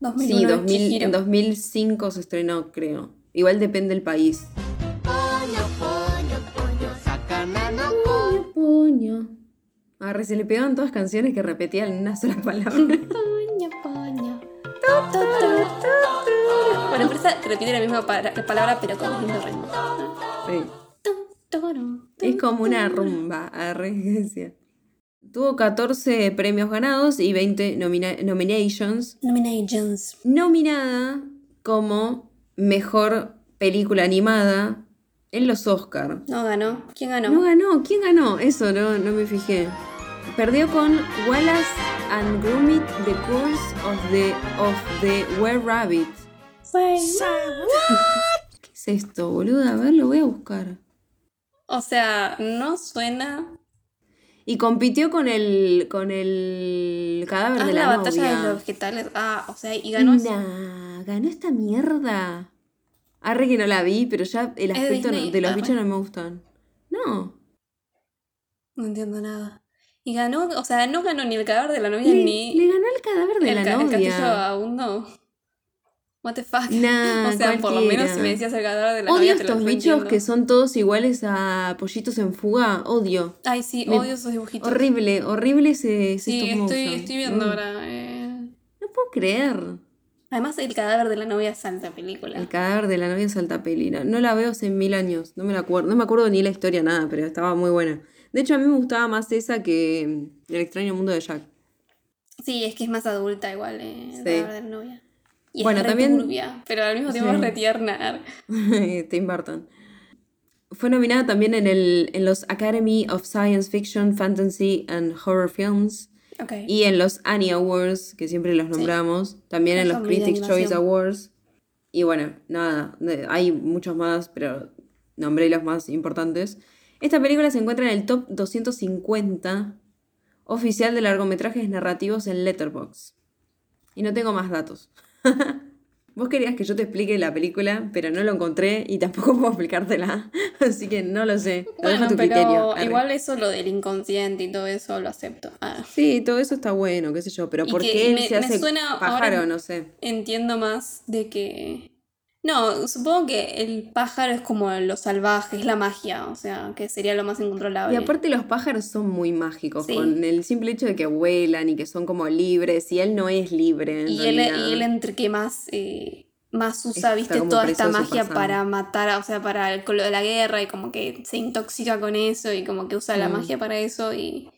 2001. Sí, 2000, Chihiro. en 2005 se estrenó, creo. Igual depende del país. Poño, poño. Arre, se le pegaban todas canciones que repetían una sola palabra. Poño, poño. Bueno, pero esta repite la misma pa- palabra pero con distinto ritmo. Sí. Es como una rumba, arre, ¿qué decía? Tuvo 14 premios ganados y 20 nomina- nominations. Nominations. Nominada como mejor película animada en los Oscar. No ganó. ¿Quién ganó? No ganó, ¿quién ganó? Eso no, no me fijé. Perdió con Wallace and Gromit, The Curse of the, of the Were Rabbit. ¿Qué es esto, boluda? A ver, lo voy a buscar. O sea, no suena. Y compitió con el con el cadáver Ah, de la, la, batalla novia. de los vegetales. Ah, o sea, y ganó. Nah, ganó esta mierda. Arre que no la vi, pero ya el aspecto de los Ah, bichos no me gustan. No. No entiendo nada. Y ganó, o sea, no ganó ni el cadáver de la novia Le, ni le ganó el cadáver de el, la ca- el castillo novia. vagabundo. What the fuck. Nah, o sea, por lo menos si me decías el cadáver de la Odio novia te lo estos bichos que son todos iguales a pollitos en fuga. Odio. Ay, sí, Me- odio esos dibujitos. Horrible, horrible ese, ese Sí, estoy, viendo Mm. ahora. eh. No puedo creer. Además, el cadáver de la novia es santa película. El cadáver de la novia salta peli. No, no la veo hace mil años. No me la acuerdo. No me acuerdo ni la historia, nada, pero estaba muy buena. De hecho, a mí me gustaba más esa que mm, El extraño mundo de Jack. Sí, es que es más adulta igual, eh, el Sí. cadáver de la novia. Y Bueno, es re también- turbia, pero al mismo tiempo Sí. es re tierna. Tim Burton. Fue nominada también en, el, en los Academy of Science Fiction, Fantasy and Horror Films Ok. y en los Annie Awards, que siempre los nombramos, también en Eso los Critics Choice. Awards. Y bueno, nada, hay muchos más, pero nombré los más importantes. Esta película se encuentra en el top 250 oficial de largometrajes narrativos en Letterboxd. Y no tengo más datos. Vos querías que yo te explique la película, pero no lo encontré y tampoco puedo explicártela. Así que no lo sé. Lo Bueno, tu pero criterio. Igual eso, lo del inconsciente y todo eso, lo acepto. Ah. Sí, todo eso está bueno, qué sé yo. Pero Y ¿por qué él me- se me hace suena pájaro? ahora- No sé. Entiendo más de que... No, supongo que el pájaro es como lo salvaje, es la magia, o sea, que sería lo más incontrolable. Y aparte los pájaros son muy mágicos, Sí. con el simple hecho de que vuelan y que son como libres, y él no es libre. En y, él, realidad. y él entre que más, eh, más usa, Está viste, toda esta magia para matar, o sea, para el la guerra y como que se intoxica con eso y como que usa la Mm. magia para eso y,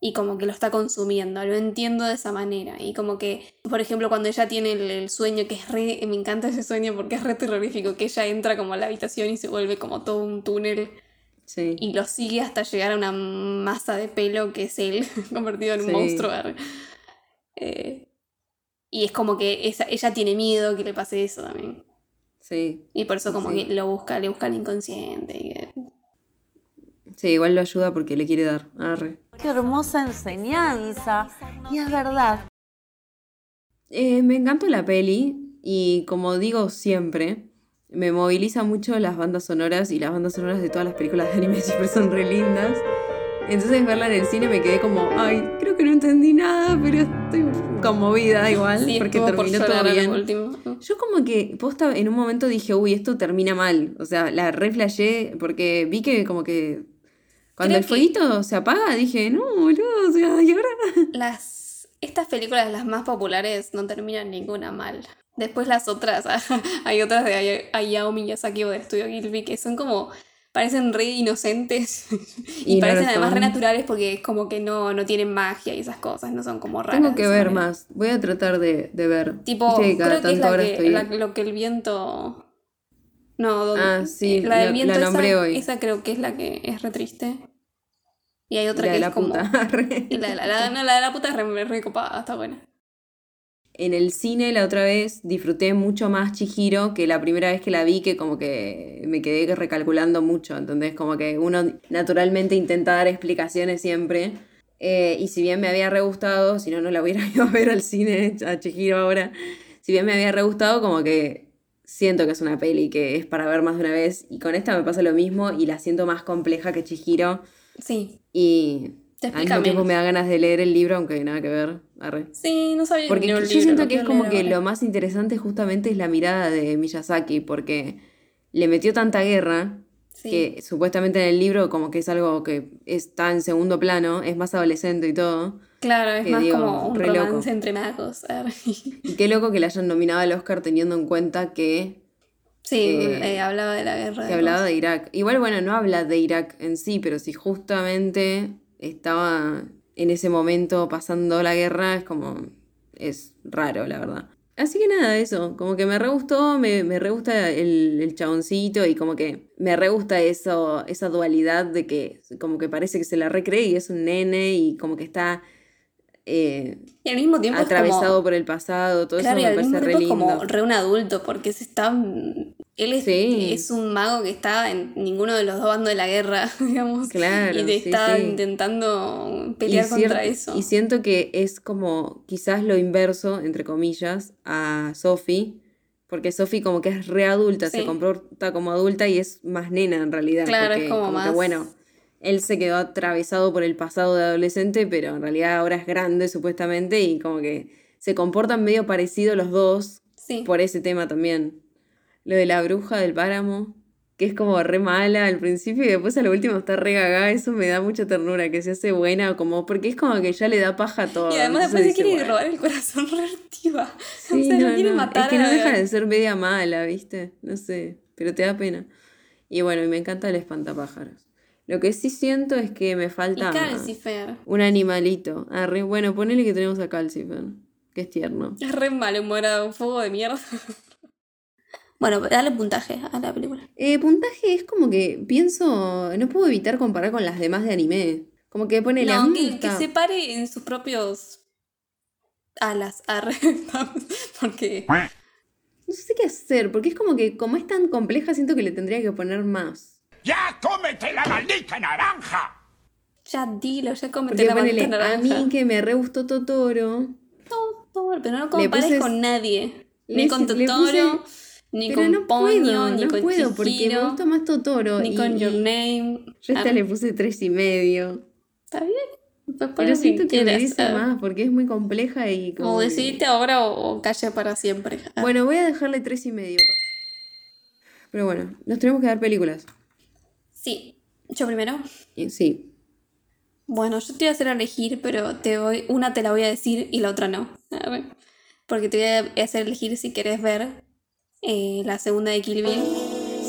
y como que lo está consumiendo, lo entiendo de esa manera. Y como que, por ejemplo, cuando ella tiene el, el sueño, que es re, me encanta ese sueño porque es re terrorífico, que ella entra como a la habitación y se vuelve como todo un túnel Sí. y lo sigue hasta llegar a una masa de pelo que es él, convertido en un Sí. monstruo. Eh, y es como que esa- ella tiene miedo que le pase eso también. Sí. Y por eso como Sí. que lo busca, le busca el inconsciente. y que- Sí, igual lo ayuda porque le quiere dar. Arre. Qué hermosa enseñanza. Y es verdad. Eh, me encantó la peli y como digo siempre, me moviliza mucho las bandas sonoras y las bandas sonoras de todas las películas de anime siempre son re lindas. Entonces verla en el cine me quedé como, ay, creo que no entendí nada, pero estoy conmovida igual Sí, porque estuvo por terminó todo bien. último. Yo como que posta en un momento dije, uy, esto termina mal. O sea, la re flashé porque vi que como que cuando Creo el fueguito se apaga dije, no, boludo, o sea, ¿y ahora? Las, estas películas, las más populares, no terminan ninguna mal. Después las otras, hay otras de Hay- Hayao Miyazaki o del estudio Ghibli que son como, parecen re inocentes y, Y no parecen además re naturales porque es como que no, no tienen magia y esas cosas, no son como raras. Tengo que de ver manera. más. Voy a tratar de, de ver. Tipo, creo que es la que, la- lo que el viento... No, donde- Ah, sí, la del la- viento la nombré esa, hoy. esa creo que es la que es re triste. Y hay otra la que de es la como... puta. Y la, de la, la- no, la de la puta es re, re copada, está buena. En el cine la otra vez disfruté mucho más Chihiro que la primera vez que la vi, que como que me quedé recalculando mucho. Entonces, como que uno naturalmente intenta dar explicaciones siempre. Eh, y si bien me había re gustado, si no, no la hubiera ido a ver al cine a Chihiro ahora. Si bien me había re gustado, como que siento que es una peli que es para ver más de una vez. Y con esta me pasa lo mismo y la siento más compleja que Chihiro. Sí. Y al mismo tiempo me da ganas de leer el libro, aunque nada que ver. Arre. Sí, no sabía Porque yo libro, siento que es como leer que lo más interesante justamente es la mirada de Miyazaki, porque le metió tanta guerra Sí. que supuestamente en el libro como que es algo que está en segundo plano, es más adolescente y todo. Claro, es que más digo, como un romance loco. entre magos. Y qué loco que le hayan nominado al Oscar teniendo en cuenta que, Sí, Eh, eh, hablaba de la guerra. que de hablaba de Irak. Igual, bueno, no habla de Irak en sí, pero si justamente estaba en ese momento pasando la guerra, es como... es raro, la verdad. Así que nada, eso, como que me re gustó, me, me re gusta el, el chaboncito y como que me re gusta eso, esa dualidad de que como que parece que se la recree y es un nene y como que está eh, Y al mismo tiempo atravesado como... por el pasado, todo Claro, eso me al mismo parece re es lindo. como re un adulto, porque se está... Él es, Sí. es un mago que está en ninguno de los dos bandos de la guerra, digamos. Claro, Y te sí, está sí. intentando pelear Y contra eso. Y siento que es como quizás lo inverso, entre comillas, a Sophie, porque Sophie como que es re adulta, se comporta como adulta y es más nena en realidad. Claro, porque es como que más- bueno, él se quedó atravesado por el pasado de adolescente, pero en realidad ahora es grande supuestamente y como que se comportan medio parecido los dos Sí. por ese tema también. Lo de la bruja del páramo, que es como re mala al principio y después a lo último está re gaga, eso me da mucha ternura, que se hace buena, como, porque es como que ya le da paja a todo. Y además después se quiere bueno, robar el corazón reactiva. sí, o sea, no, lo quiere no, matar. Es que no deja de ser media mala, ¿viste? No sé, pero te da pena. Y bueno, y me encanta el espantapájaros. Lo que sí siento es que me Y falta Calcifer. un animalito. Arre, bueno, ponele que tenemos a Calcifer, que es tierno. Es re malhumorado, un fuego de mierda. bueno, dale puntaje a la película. Eh, puntaje es como que pienso, no puedo evitar comparar con las demás de anime. Como que pone la No, que, que se pare en sus propios alas. Arre. Porque No sé qué hacer, porque es como que como es tan compleja siento que le tendría que poner más. ¡Ya cómete la maldita naranja! ya dilo, ya comete Porque la ponele, maldita a naranja. mí que me re gustó Totoro, Totoro, pero no compares puse- con nadie. le- Ni con Totoro, puse- ni pero con no Ponyo, puedo, ni no con puedo, porque me gusta más Totoro. ni y- con Your Name. Yo a esta Ah, le puse tres y medio. Está bien. Pues Pero siento que quieras. merece Ah, más, porque es muy compleja y como... O que- decidiste ahora o, o calla para siempre. Ah. Bueno, voy a dejarle tres y medio. Pero bueno, nos tenemos que dar películas. Sí. Yo primero. Sí. Bueno, yo te voy a hacer elegir, pero te voy, una te la voy a decir y la otra no. A ver. Porque te voy a hacer elegir si querés ver eh, la segunda de Kill Bill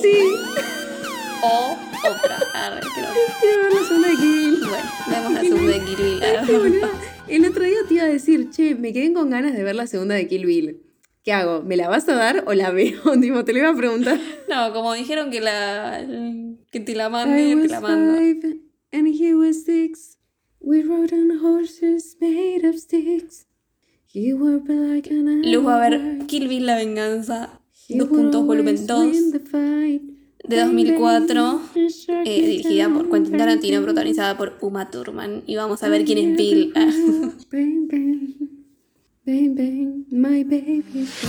Sí, o otra. Arre, creo. quiero ver la segunda de Kill Bill. Bueno, vemos la segunda de Kill Bill. Arre. El otro día te iba a decir, che, me quedé con ganas de ver la segunda de Kill Bill. ¿Qué hago? ¿Me la vas a dar o la veo? tipo, te lo iba a preguntar. No, como dijeron que la que te la mande, te la mando. five and he was six. We rode on horses made of sticks. He wore like an Luz va a ver. Kill Bill La Venganza, He dos would puntos, volumen always 2, win the fight. de 2004, Bang, eh, dirigida por Quentin Tarantino, protagonizada por Uma Thurman. Y vamos a ver quién es Bill. Bang, bang, my baby is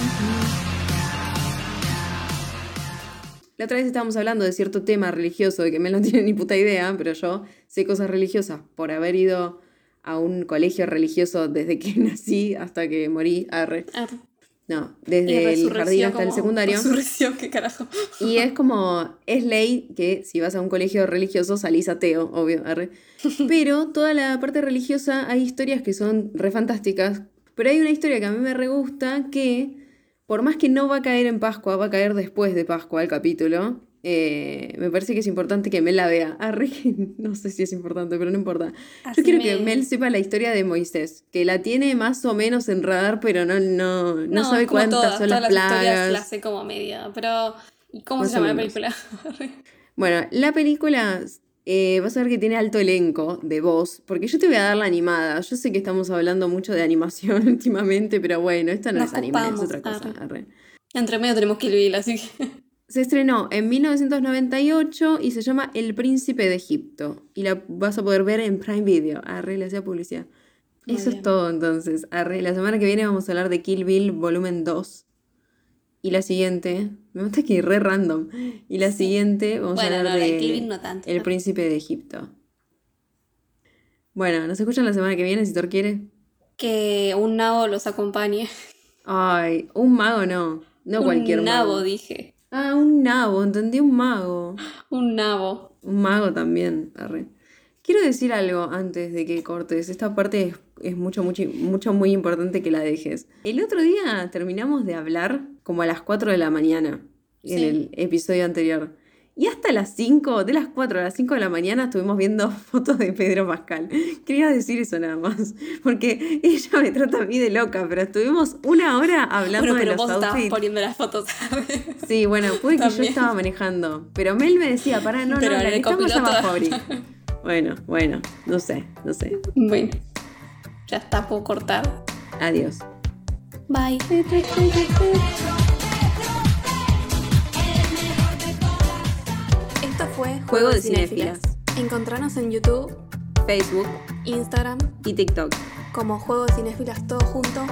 La otra vez estábamos hablando de cierto tema religioso de que Mel no tiene ni puta idea, pero yo sé cosas religiosas por haber ido a un colegio religioso desde que nací hasta que morí. Arre. Ah, No, desde el jardín hasta el secundario. Qué carajo. Y es como, es ley que si vas a un colegio religioso salís ateo, obvio, arre. Pero toda la parte religiosa hay historias que son re fantásticas. Pero hay una historia que a mí me re gusta que, por más que no va a caer en Pascua, va a caer después de Pascua el capítulo. eh, me parece que es importante que Mel la vea. Que no sé si es importante, pero no importa. Así Yo quiero que me- Mel sepa la historia de Moisés, que la tiene más o menos en radar, pero no, no, no, sabe es como cuántas todas, son todas las historias plagas. las sé como media. Pero, ¿y cómo Más se llama la película? Bueno, la película eh, vas a ver que tiene alto elenco de voz, porque yo te voy a dar la animada. Yo sé que estamos hablando mucho de animación últimamente, pero bueno, esta no Nos es anime, es otra cosa. arre. Entre medio tenemos Kill Bill, así que. Se estrenó en 1998 y se llama El Príncipe de Egipto. Y la vas a poder ver en Prime Video. Arre, le hacía publicidad. Muy Eso bien. es todo entonces. Arre, la semana que viene vamos a hablar de Kill Bill volumen 2. Y la siguiente, me mata que re random. Y la siguiente vamos Bueno, a hablar no, de no tanto. El Príncipe de Egipto. Bueno, nos escuchan la semana que viene si Thor quiere. Que un nabo los acompañe. Ay, un mago no. No cualquier un nabo, mago. dije. Ah, un nabo, entendí un mago. Un nabo. Un mago también. arre. Quiero decir algo antes de que cortes. Esta parte es, es mucho, mucho, mucho, muy importante que la dejes. El otro día terminamos de hablar como a las 4 de la mañana en Sí. el episodio anterior. Y hasta las 5, de las 4 a las 5 de la mañana estuvimos viendo fotos de Pedro Pascal. Quería decir eso nada más. Porque ella me trata a mí de loca, pero estuvimos una hora hablando Bueno, de pero los vos estabas outfits. poniendo las fotos. Sí, bueno, puede que yo estaba manejando. Pero Mel me decía, pará, no, Pero no, la estamos se llama copiloto- Fabri. Bueno, bueno, no sé, no sé. bueno. Ya está, puedo cortar. Adiós. Bye. Esto fue Juego de Cinéfilas. Encontranos en YouTube, Facebook Instagram, y TikTok. como Juego de Cinéfilas todo junto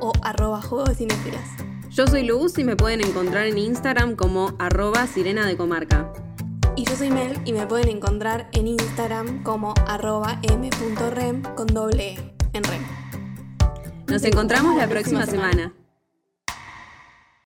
o arroba Juego de Cinéfilas. Yo soy Luz y me pueden encontrar en Instagram como arroba sirena de comarca. Y yo soy Mel y me pueden encontrar en Instagram como arroba m.rem con doble E en rem. Nos encontramos la próxima semana.